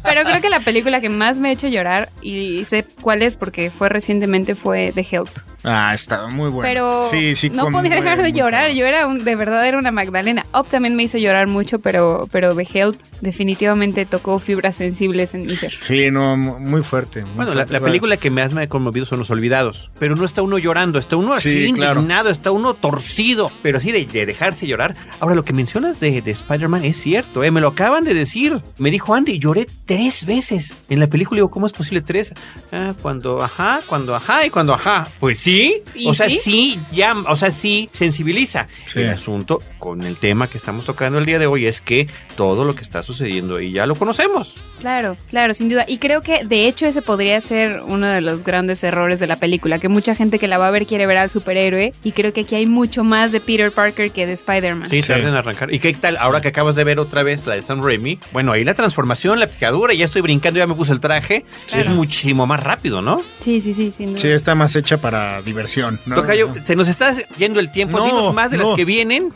(laughs) pero creo que la película que más me ha hecho llorar y cuál es porque fue recientemente fue The Help. Ah, estaba muy bueno. Pero sí, sí, no podía dejar de llorar. Yo era un, de verdad era una Magdalena. Up también me hizo llorar mucho, pero, pero The Help definitivamente tocó fibras sensibles en mi ser. Sí, no, muy fuerte. bueno, La, película que más me ha conmovido son Los Olvidados. Pero no está uno llorando, está uno así indignado, está uno torcido, pero así de, dejarse llorar. Ahora, lo que mencionas de, de Spider-Man es cierto, ¿eh? me lo acaban de decir. Me dijo Andy, lloré tres veces en la película. Digo, ¿cómo es posible tres? Ah, cuando ajá, cuando ajá y cuando ajá. Pues sí o sea, sí? ya, o sea, sí sensibiliza. El asunto con el tema que estamos tocando el día de hoy es que todo lo que está sucediendo y ya lo conocemos. Claro, claro, sin duda. Y creo que de hecho ese podría ser uno de los grandes errores de la película, que mucha gente que la va a ver quiere ver al superhéroe y creo que aquí hay mucho más de Peter Parker que de Spider-Man. Sí, tarden en arrancar. ¿Y qué tal ahora que acabas de ver otra vez la de Sam Raimi? Bueno, ahí la transformación, la picadura, ya estoy brincando, ya me puse el traje, es muchísimo más rápido, ¿no? Sí, sí, sí, sin duda. Sí, está más hecha para diversión. ¿no? Tocayo, se nos está yendo el tiempo. No, más de las que vienen.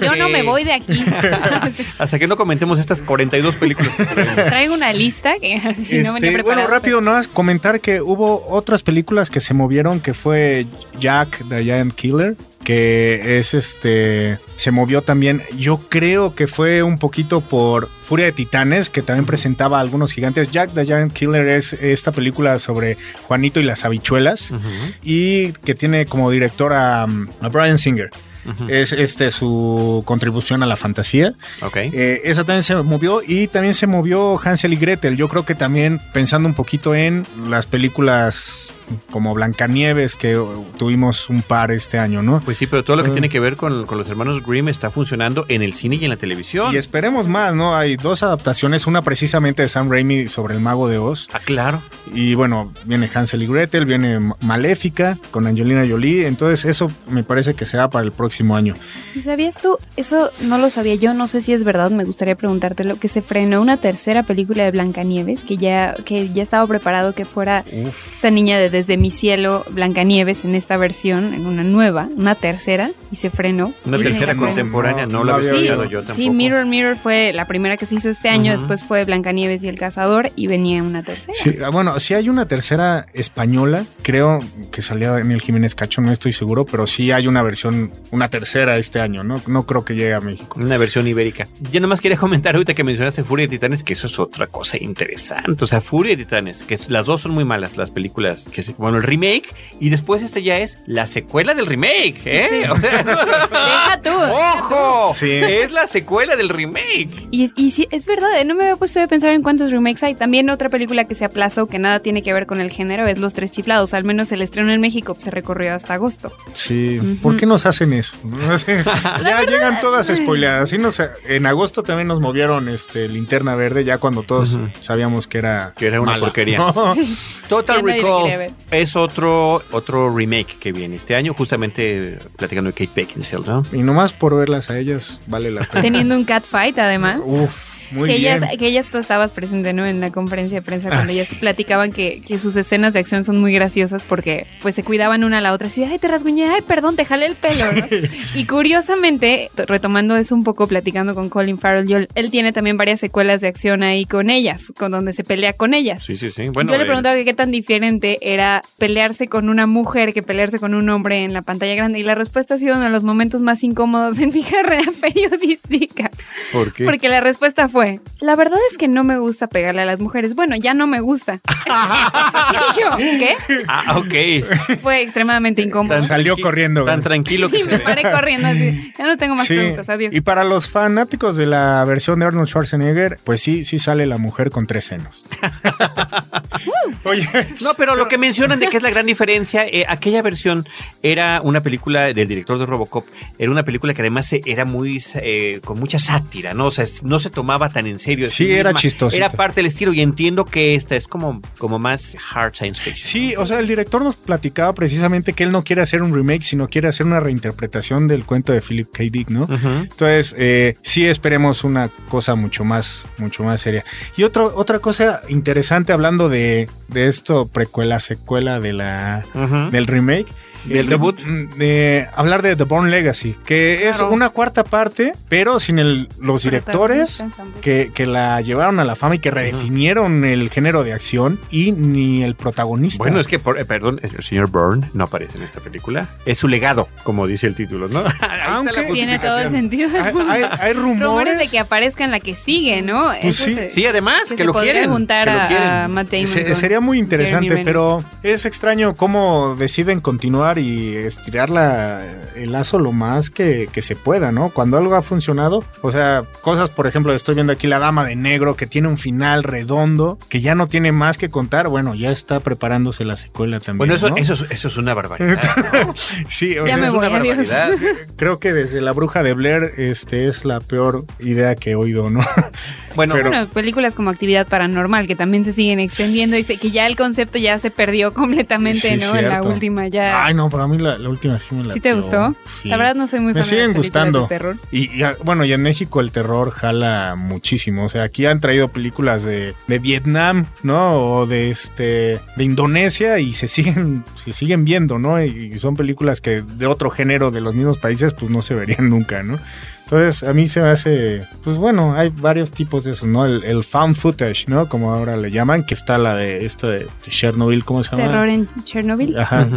Yo no me voy de aquí. (laughs) (laughs) Hasta que no comentemos estas 42 películas. (laughs) Traigo una lista que así no venía este, Bueno, rápido, no comentar que hubo otras películas que se movieron, que fue Jack the Giant Killer, que es este se movió también. Yo creo que fue un poquito por Furia de Titanes que también presentaba a algunos gigantes. Jack the Giant Killer es esta película sobre Juanito y las habichuelas y que tiene como director a, a Brian Singer es este su contribución a la fantasía. Eh, esa también se movió y también se movió Hansel y Gretel. Yo creo que también pensando un poquito en las películas como Blancanieves, que tuvimos un par este año, ¿no? Pues sí, pero todo lo que ah. tiene que ver con, los hermanos Grimm está funcionando en el cine y en la televisión. Y esperemos más, ¿no? Hay dos adaptaciones, una precisamente de Sam Raimi sobre el mago de Oz. Ah, claro. Y bueno, viene Hansel y Gretel, viene Maléfica con Angelina Jolie, entonces eso me parece que será para el próximo año. ¿Y sabías tú? Eso no lo sabía yo, no sé si es verdad, me gustaría preguntártelo, que se frenó una tercera película de Blancanieves, que ya, que ya estaba preparado que fuera esta niña de desde mi cielo Blancanieves en esta versión, en una nueva, una tercera, y se frenó. Una tercera contemporánea, no, la había escuchado yo tampoco. Sí, Mirror Mirror fue la primera que se hizo este año, después fue Blancanieves y el Cazador, y venía una tercera. Sí, ah, bueno, si hay una tercera española, creo que salía Daniel Jiménez Cacho, no estoy seguro, pero sí hay una versión, una tercera este año, ¿no? No creo que llegue a México. Una versión ibérica. Yo nomás quería comentar ahorita que mencionaste Furia de Titanes, que eso es otra cosa interesante. O sea, Furia de Titanes, que las dos son muy malas, las películas que bueno, el remake y después este ya es la secuela del remake, ¿eh? (laughs) Deja tú. ¡Ojo! Sí. Es la secuela del remake. Y, y sí, es verdad, ¿eh? no me había puesto a pensar en cuántos remakes hay. También otra película que se aplazó, que nada tiene que ver con el género, es Los Tres Chiflados. Al menos el estreno en México se recorrió hasta agosto. Sí, ¿por qué nos hacen eso? (laughs) ya llegan todas spoileadas. Sí, en agosto también nos movieron este Linterna Verde, ya cuando todos sabíamos que era, que era una porquería. (laughs) Total Recall es otro, otro remake que viene este año, justamente platicando de Kate Beckinsale, ¿no? Y nomás por verlas a ellas vale la pena. Teniendo un catfight además. Uf que ellas, que ellas tú estabas presente, ¿no? En la conferencia de prensa cuando ah, ellas platicaban que, que, sus escenas de acción son muy graciosas porque pues se cuidaban una a la otra. Así, ay, te rasguñé, ay, perdón, te jalé el pelo, (laughs) Y curiosamente, retomando eso un poco, platicando con Colin Farrell, él tiene también varias secuelas de acción ahí con ellas, con donde se pelea con ellas. Sí, sí, sí. Bueno, yo le preguntaba que qué tan diferente era pelearse con una mujer que pelearse con un hombre en la pantalla grande y la respuesta ha sido uno de los momentos más incómodos en mi (laughs) carrera periodística. ¿Por qué? Porque la respuesta fue, la verdad es que no me gusta pegarle a las mujeres. Bueno, ya no me gusta. (laughs) (laughs) ¿Y yo? ¿Qué? Ah, ok. Fue extremadamente incómodo. salió corriendo. Tan tranquilo que sí, me paré corriendo así. Ya no tengo más preguntas. Adiós. Y para los fanáticos de la versión de Arnold Schwarzenegger, pues sí, sí sale la mujer con tres senos. (laughs) Oye. No, pero lo que mencionan de que es la gran diferencia, eh, aquella versión era una película del director de Robocop, era una película que además era muy, eh, con mucha sátira, ¿no? O sea, no se tomaba tan en serio. Sí, era chistoso. Era parte del estilo y entiendo que esta es como, como más hard science fiction. Sí, o sea, el director nos platicaba precisamente que él no quiere hacer un remake, sino quiere hacer una reinterpretación del cuento de Philip K. Dick, ¿no? Entonces, eh, sí esperemos una cosa mucho más, mucho más seria. Y otro, otra cosa interesante hablando de, de esto, precuela, secuela de la, del remake del debut. De hablar de The Born Legacy, que es una cuarta parte, pero sin el, los directores que, que, la llevaron a la fama y que redefinieron el género de acción y ni el protagonista. Bueno, es que, eh, perdón, el señor Bourne no aparece en esta película. Es su legado, como dice el título, ¿no? (laughs) Aunque tiene todo el sentido. Hay, hay, rumores. de que aparezca en la que sigue, ¿no? Pues sí. sí, además, que, lo quieren. juntar a, sería muy interesante, pero es extraño cómo deciden continuar y estirar el lazo lo más que, se pueda, ¿no? Cuando algo ha funcionado, o sea, cosas, por ejemplo, estoy viendo aquí La Dama de Negro, que tiene un final redondo, que ya no tiene más que contar, bueno, ya está preparándose la secuela también. Bueno, eso, eso, eso, es una barbaridad. (laughs) sí, o sea, es una barbaridad. (laughs) Creo que desde La Bruja de Blair este, es la peor idea que he oído, ¿no? (laughs) Bueno, películas como Actividad Paranormal que también se siguen extendiendo y que ya el concepto ya se perdió completamente, ¿no? En la última ya. Ay, no no, para mí la, última sí me la ¿Sí te gustó? La verdad no soy muy fan Me siguen gustando. De terror. Y, bueno, y en México el terror jala muchísimo. O sea, aquí han traído películas de, de Vietnam, ¿no? O de este de Indonesia y se siguen (laughs) se siguen viendo, ¿no? Y, son películas que de otro género de los mismos países pues no se verían nunca, ¿no? Entonces, a mí se me hace, pues bueno, hay varios tipos de eso, ¿no? El, found footage, ¿no? Como ahora le llaman, que está la de esto de, Chernobyl, ¿cómo se llama? Terror en Chernobyl. Ajá.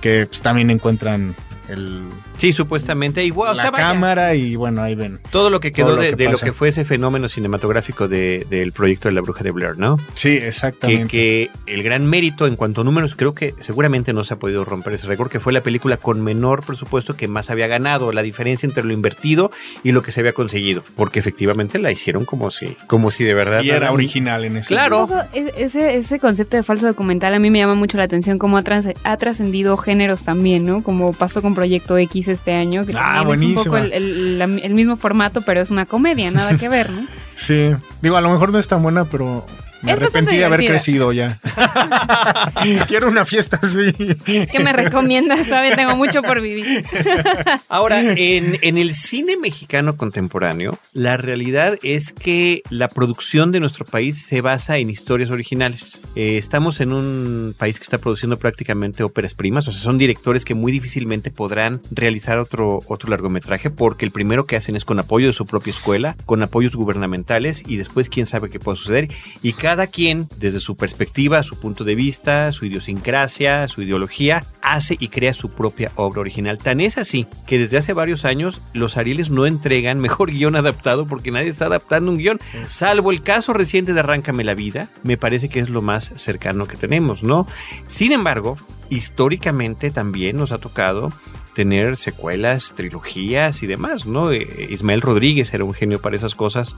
Que pues, también encuentran el Sí, supuestamente igual. La cámara y bueno, ahí ven. Todo lo que quedó de, lo que fue ese fenómeno cinematográfico del proyecto de la bruja de Blair, ¿no? Sí, exactamente. Que, el gran mérito en cuanto a números, creo que seguramente no se ha podido romper ese récord, que fue la película con menor presupuesto que más había ganado, la diferencia entre lo invertido y lo que se había conseguido, porque efectivamente la hicieron como si, como si de verdad... Y era original en ese Claro. E, ese, ese concepto de falso documental a mí me llama mucho la atención, cómo ha trascendido géneros también, ¿no? Como pasó con Proyecto X este año, que ah, es un poco el, mismo formato, pero es una comedia, nada que ver, ¿no? (laughs) sí, digo, a lo mejor no es tan buena, pero me arrepentí de haber crecido ya. (laughs) Quiero una fiesta así. ¿Qué me recomiendas? Todavía tengo mucho por vivir. (laughs) Ahora, en, en, el cine mexicano contemporáneo, la realidad es que la producción de nuestro país se basa en historias originales. Eh, estamos en un país que está produciendo prácticamente óperas primas, o sea, son directores que muy difícilmente podrán realizar otro, otro largometraje porque el primero que hacen es con apoyo de su propia escuela, con apoyos gubernamentales y después quién sabe qué puede suceder. Y cada quien, desde su perspectiva, su punto de vista, su idiosincrasia, su ideología, hace y crea su propia obra original. Tan es así que desde hace varios años los Arieles no entregan mejor (laughs) guion adaptado porque nadie está adaptando un guion, salvo el caso reciente de Arráncame la vida, me parece que es lo más cercano que tenemos, ¿no? Sin embargo, históricamente también nos ha tocado tener secuelas, trilogías y demás, ¿no? Eh, Ismael Rodríguez era un genio para esas cosas.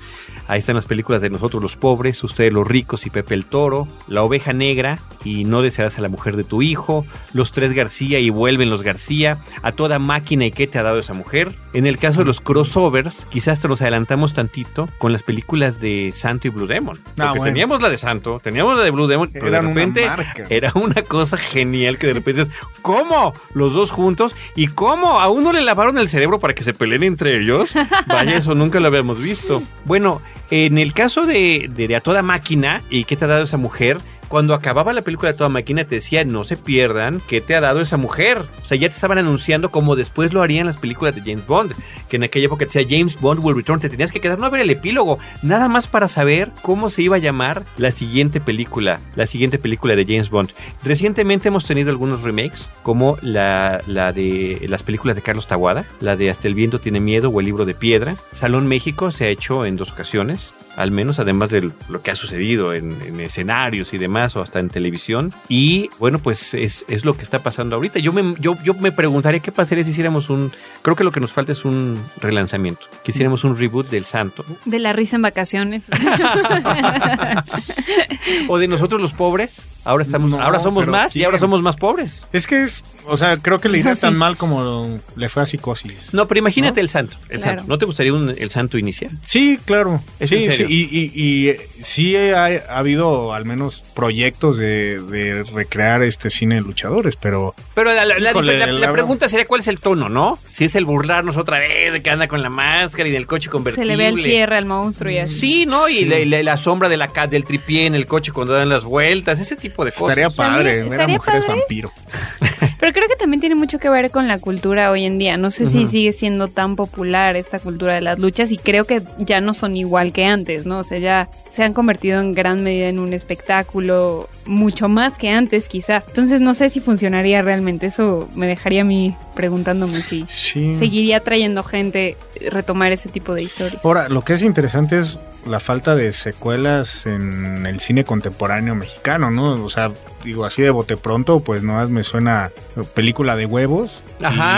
Ahí están las películas de Nosotros los pobres, Ustedes los ricos y Pepe el Toro, La oveja negra y No desearás a la mujer de tu hijo, Los tres García y vuelven los García, A toda máquina y qué te ha dado esa mujer. En el caso de los crossovers, quizás te nos adelantamos tantito con las películas de Santo y Blue Demon. Ah, porque teníamos la de Santo, teníamos la de Blue Demon, pero de repente era una cosa genial que de repente es, ¿cómo? Los dos juntos y cómo? ¿A uno le lavaron el cerebro para que se peleen entre ellos? (laughs) Vaya, eso nunca lo habíamos visto. Bueno, en el caso de, de, de A Toda Máquina, ¿y qué te ha dado esa mujer? Cuando acababa la película de toda máquina te decía, no se pierdan, ¿qué te ha dado esa mujer? O sea, ya te estaban anunciando como después lo harían las películas de James Bond, que en aquella época decía James Bond will return, te tenías que quedar a ver el epílogo, nada más para saber cómo se iba a llamar la siguiente película, la siguiente película de James Bond. Recientemente hemos tenido algunos remakes, como la, la de las películas de Carlos Taguada, la de Hasta el viento tiene miedo o el libro de piedra. Salón México se ha hecho en dos ocasiones al menos además de lo que ha sucedido en, escenarios y demás o hasta en televisión. Y bueno, pues es, lo que está pasando ahorita. Yo me, yo, yo me preguntaría qué pasaría si hiciéramos un, creo que lo que nos falta es un relanzamiento, que hiciéramos un reboot del Santo. De la risa en vacaciones. (laughs) o de nosotros los pobres. Ahora estamos, ahora somos más y ahora somos más pobres. Es que es, o sea, creo que le iría tan mal como le fue a psicosis. No, pero imagínate el santo, el santo. ¿No te gustaría un, el santo inicial? Sí, claro. sí, sí. Y, y, y, sí ha, habido al menos proyectos de, recrear este cine de luchadores, pero... Pero la, pregunta sería cuál es el tono, ¿no? Si es el burlarnos otra vez de que anda con la máscara y del coche convertible. Se le ve el cierre al monstruo y así. Sí, ¿no? Y la, sombra de la del tripié en el coche cuando dan las vueltas, ese tipo de cosas. Estaría padre, ver a mujeres vampiro. (laughs) Pero creo que también tiene mucho que ver con la cultura hoy en día. No sé si sigue siendo tan popular esta cultura de las luchas y creo que ya no son igual que antes, ¿no? O sea, ya se han convertido en gran medida en un espectáculo mucho más que antes quizá. Entonces no sé si funcionaría realmente. Eso me dejaría a mí preguntándome si seguiría trayendo gente retomar ese tipo de historia. Ahora, lo que es interesante es la falta de secuelas en el cine contemporáneo mexicano, ¿no? O sea, digo así de bote pronto, pues no me suena película de huevos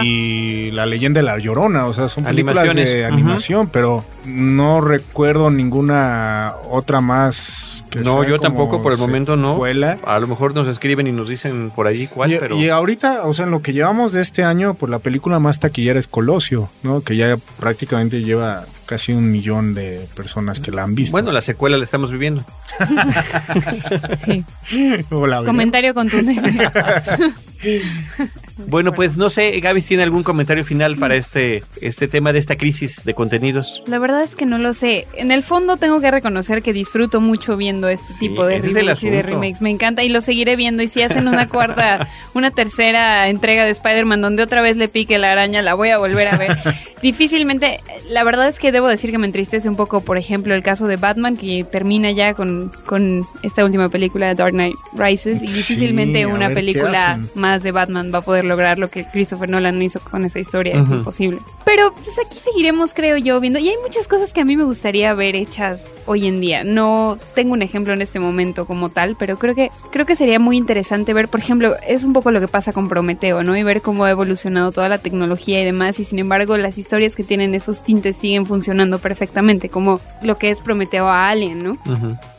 y La leyenda de la llorona, o sea, son películas de animación, pero no recuerdo ninguna otra más no, yo tampoco por el momento no. A lo mejor nos escriben y nos dicen por allí cuál, y, pero... Y ahorita, o sea, en lo que llevamos de este año, pues la película más taquillera es Colosio, ¿no? Que ya prácticamente lleva casi un millón de personas que la han visto. Bueno, la secuela la estamos viviendo. (laughs) sí. (laughs) Comentario contundente. (laughs) Bueno, pues no sé, Gaby, ¿tiene algún comentario final para este, este tema de esta crisis de contenidos? La verdad es que no lo sé. En el fondo tengo que reconocer que disfruto mucho viendo este tipo de remakes y de remakes. Me encanta y lo seguiré viendo. Y si hacen una cuarta, una tercera entrega de Spider-Man donde otra vez le pique la araña, la voy a volver a ver. Difícilmente, la verdad es que debo decir que me entristece un poco, por ejemplo, el caso de Batman, que termina ya con, con esta última película de Dark Knight Rises y difícilmente una película más de Batman va a poder lograr lo que Christopher Nolan hizo con esa historia, es imposible. Pero pues aquí seguiremos, creo yo, viendo. Y hay muchas cosas que a mí me gustaría ver hechas hoy en día. No tengo un ejemplo en este momento como tal, pero creo que, creo que sería muy interesante ver, por ejemplo, es un poco lo que pasa con Prometeo, ¿no? Y ver cómo ha evolucionado toda la tecnología y demás. Y sin embargo, las historias que tienen esos tintes siguen funcionando perfectamente, como lo que es Prometeo a Alien, ¿no?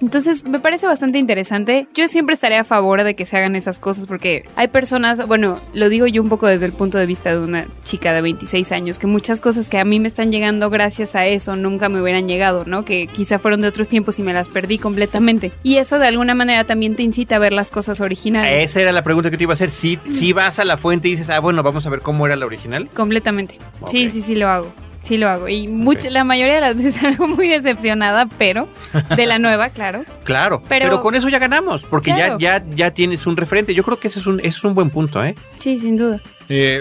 Entonces, me parece bastante interesante. Yo siempre estaré a favor de que se hagan esas cosas porque hay personas, bueno, lo digo yo un poco desde el punto de vista de una chica de 26 años, que muchas cosas que a mí me están llegando gracias a eso nunca me hubieran llegado, ¿no? Que quizá fueron de otros tiempos y me las perdí completamente. Y eso de alguna manera también te incita a ver las cosas originales. Esa era la pregunta que te iba a hacer. Si, si vas a la fuente y dices, ah, bueno, vamos a ver cómo era la original. Completamente. Sí, sí, sí lo hago. Sí lo hago. Y mucho, la mayoría de las veces (laughs) salgo muy decepcionada, pero de la nueva, claro. Claro, pero, con eso ya ganamos, porque ya, ya, ya tienes un referente. Yo creo que ese es un, ese es un buen punto, ¿eh? Sí, sin duda. Eh,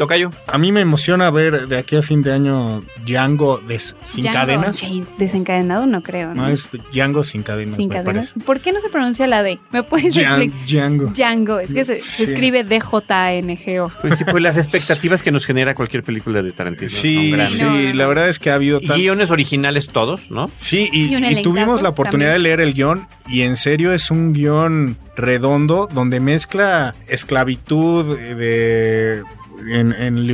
A mí me emociona ver de aquí a fin de año Django sin cadena Desencadenado no creo. No, es Django sin cadenas. Sin cadenas. ¿Por qué no se pronuncia la D? ¿Me puedes explicar? Django. Django. Es que se, escribe D-J-A-N-G-O. Pues sí, pues las expectativas que nos genera cualquier película de Tarantino. Sí, sí, la verdad es que ha habido. Y guiones originales todos, ¿no? Sí, y, tuvimos la oportunidad de leer el guion y en serio es un guion redondo donde mezcla esclavitud de en, en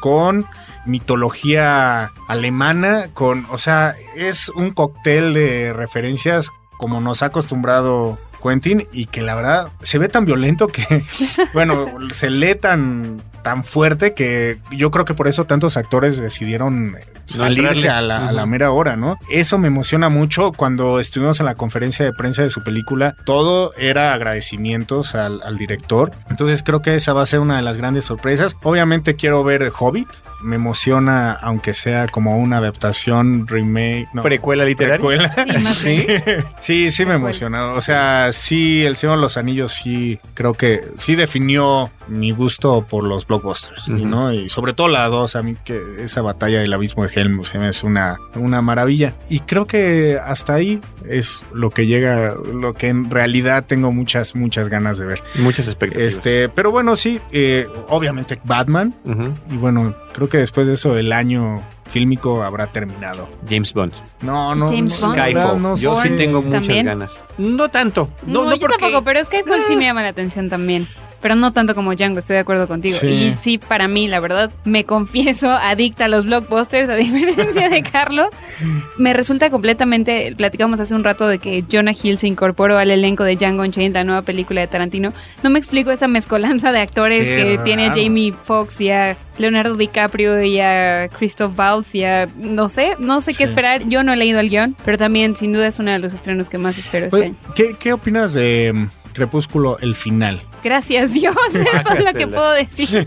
con mitología alemana, con, o sea, es un cóctel de referencias como nos ha acostumbrado Quentin y que la verdad se ve tan violento que, (laughs) bueno, se lee tan, tan fuerte que yo creo que por eso tantos actores decidieron salirse a la, mera hora, ¿no? Eso me emociona mucho cuando estuvimos en la conferencia de prensa de su película. Todo era agradecimientos al, director. Entonces creo que esa va a ser una de las grandes sorpresas. Obviamente quiero ver Hobbit. Me emociona, aunque sea como una adaptación, remake. precuela literaria. Sí, sí, sí, me emociona. O sea, sí, El Señor de los Anillos sí creo que sí definió mi gusto por los blockbusters, ¿no? Y sobre todo la 2, a mí que esa batalla del abismo de Helm se me es una, una maravilla. Y creo que hasta ahí es lo que llega, lo que en realidad tengo muchas, muchas ganas de ver. Muchas expectativas. Este, pero bueno, sí, eh, obviamente Batman. Y bueno, creo que después de eso el año fílmico habrá terminado. James Bond. No, no, James Bond. Skyfall. yo sí tengo muchas ganas. No tanto. No, no, yo tampoco, pero Skyfall sí me llama la atención también pero no tanto como Django, estoy de acuerdo contigo. Y sí, para mí, la verdad, me confieso (laughs) adicta a los blockbusters, a diferencia de Carlos. Me resulta completamente, platicamos hace un rato de que Jonah Hill se incorporó al elenco de Django Unchained, la nueva película de Tarantino. No me explico esa mezcolanza de actores que tiene Jamie Foxx y a Leonardo DiCaprio y a Christoph Waltz y a, no sé, no sé qué esperar. Yo no he leído el guion, pero también sin duda es uno de los estrenos que más espero este año. ¿qué, ¿Qué opinas de Crepúsculo, el final? Gracias Dios, (laughs) eso es lo que puedo decir.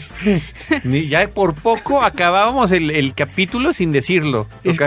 (laughs) ya por poco acabábamos el, capítulo sin decirlo. (laughs)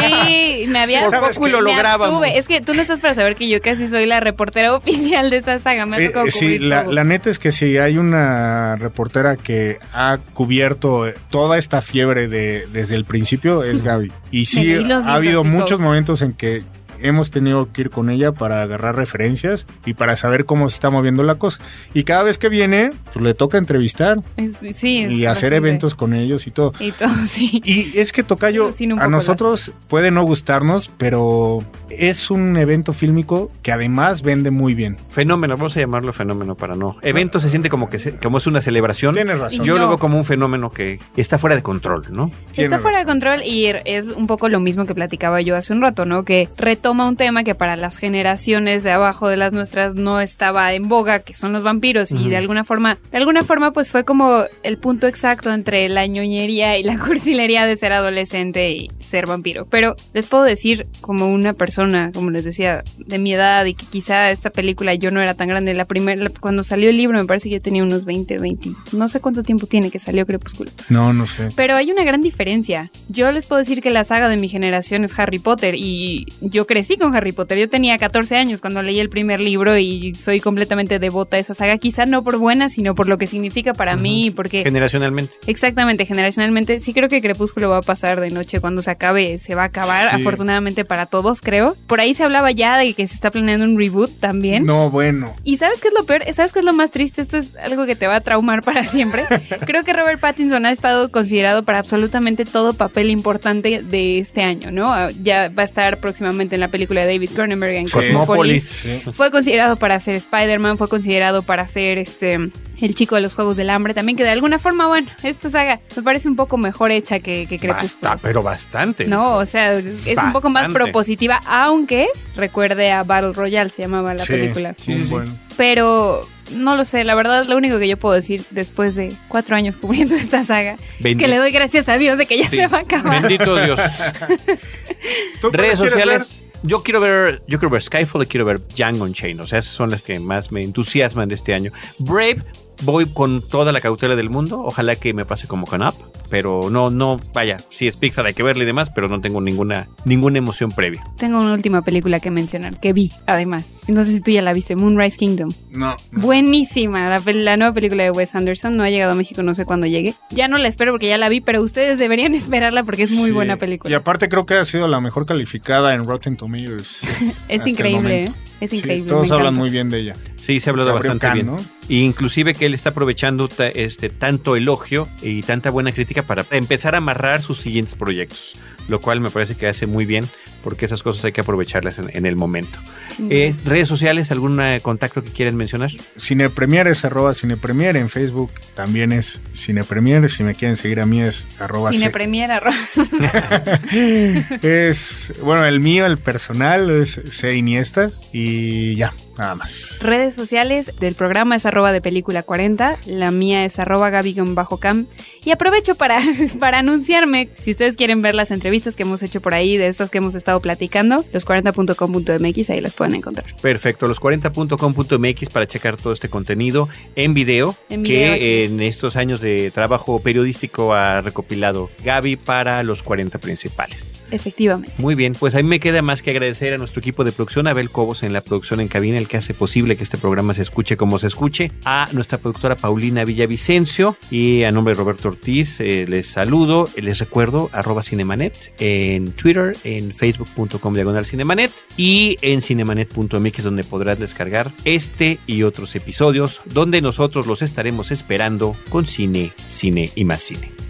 Sí, me había por poco lo lograba. Es que tú no estás para saber que yo casi soy la reportera oficial de esa saga. Me eh, sí, la, la, neta es que si hay una reportera que ha cubierto toda esta fiebre de, desde el principio es Gaby. Y sí, ha habido muchos momentos en que hemos tenido que ir con ella para agarrar referencias y para saber cómo se está moviendo la cosa. Y cada vez que viene, pues le toca entrevistar. y hacer eventos con ellos y todo. Y todo, (laughs) sí. Y es que Tocayo, a nosotros puede no gustarnos, pero es un evento fílmico que además vende muy bien. Fenómeno, vamos a llamarlo fenómeno para no. Evento se siente como que como es una celebración. Tienes razón. Yo lo veo como un fenómeno que está fuera de control, ¿no? Está fuera de control y es un poco lo mismo que platicaba yo hace un rato, ¿no? Que reto retoma un tema que para las generaciones de abajo de las nuestras no estaba en boga, que son los vampiros, y de alguna forma, de alguna forma, pues fue como el punto exacto entre la ñoñería y la (laughs) cursilería de ser adolescente y ser vampiro. Pero les puedo decir, como una persona, como les decía, de mi edad y que quizá esta película yo no era tan grande, la primera, cuando salió el libro me parece que yo tenía unos 20, 20, no sé cuánto tiempo tiene que salió Crepúsculo. No, no sé. Pero hay una gran diferencia. Yo les puedo decir que la saga de mi generación es Harry Potter y yo crecí con Harry Potter. Yo tenía 14 años cuando leí el primer libro y soy completamente devota a esa saga, quizá no por buena, sino por lo que significa para mí, porque... Generacionalmente. Exactamente, generacionalmente. Sí creo que Crepúsculo va a pasar de noche cuando se acabe, se va a acabar, afortunadamente para todos, creo. Por ahí se hablaba ya de que se está planeando un reboot también. No, bueno. ¿Y sabes qué es lo peor? ¿Sabes qué es lo más triste? Esto es algo que te va a traumar para siempre. (laughs) creo que Robert Pattinson ha estado considerado para absolutamente todo papel importante de este año, ¿no? Ah, ya va a estar próximamente en la película de David Cronenberg en Cosmopolis. Fue considerado para ser Spider-Man, fue considerado para ser este el chico de los Juegos del Hambre también, que de alguna forma, bueno, esta saga me parece un poco mejor hecha que, que Crepúsculo. pero bastante. No, o sea, es un poco más propositiva, aunque recuerde a Battle Royale, se llamaba la película. Sí, bueno. Pero no lo sé, la verdad, lo único que yo puedo decir después de cuatro años cubriendo (laughs) esta saga es que le doy gracias a Dios de que ya se va a acabar. Bendito Dios. (laughs) Redes sociales. Yo quiero ver, yo quiero ver Skyfall y quiero ver Django Unchained. O sea, esas son las que más me entusiasman de este año. Brave voy con toda la cautela del mundo. Ojalá que me pase como con Up. Pero no, no, vaya, si es Pixar hay que verle y demás, pero no tengo ninguna, ninguna emoción previa. Tengo una última película que mencionar, que vi, además. No sé si tú ya la viste, Moonrise Kingdom. No. Buenísima. La, nueva película de Wes Anderson. No ha llegado a México, no sé cuándo llegue. Ya no la espero porque ya la vi, pero ustedes deberían (laughs) esperarla porque es muy buena película. Y aparte creo que ha sido la mejor calificada en Rotten Tomatoes. (laughs) es increíble, ¿eh? Es increíble. todos hablan muy bien de ella. Sí, se ha hablado bastante bien. inclusive que él está aprovechando este tanto elogio y tanta buena crítica para empezar a amarrar sus siguientes proyectos, lo cual me parece que hace muy bien porque esas cosas hay que aprovecharlas en, el momento. Eh, redes sociales, algún eh, contacto que quieran mencionar? Cinepremier es arroba cinepremier, en Facebook también es cinepremier, si me quieren seguir a mí es arroba cinepremier arroba. (laughs) es, bueno, el mío, el personal es C Iniesta y ya, nada más. Redes sociales del programa es arroba de película 40, la mía es arroba bajo cam y aprovecho para, (laughs) para anunciarme, si ustedes quieren ver las entrevistas que hemos hecho por ahí, de estas que hemos estado platicando, los40.com.mx, ahí las pueden encontrar. Perfecto, los40.com.mx para checar todo este contenido en video, que en estos años de trabajo periodístico ha recopilado Gaby para los 40 principales. Efectivamente. Muy bien, pues a mí me queda más que agradecer a nuestro equipo de producción, Abel Cobos en la producción en cabina, el que hace posible que este programa se escuche como se escuche, a nuestra productora Paulina Villavicencio y a nombre de Roberto Ortiz eh, les saludo, les recuerdo arroba cinemanet en Twitter, en facebook.com diagonal cinemanet y en cinemanet.mx donde podrás descargar este y otros episodios donde nosotros los estaremos esperando con cine, cine y más cine.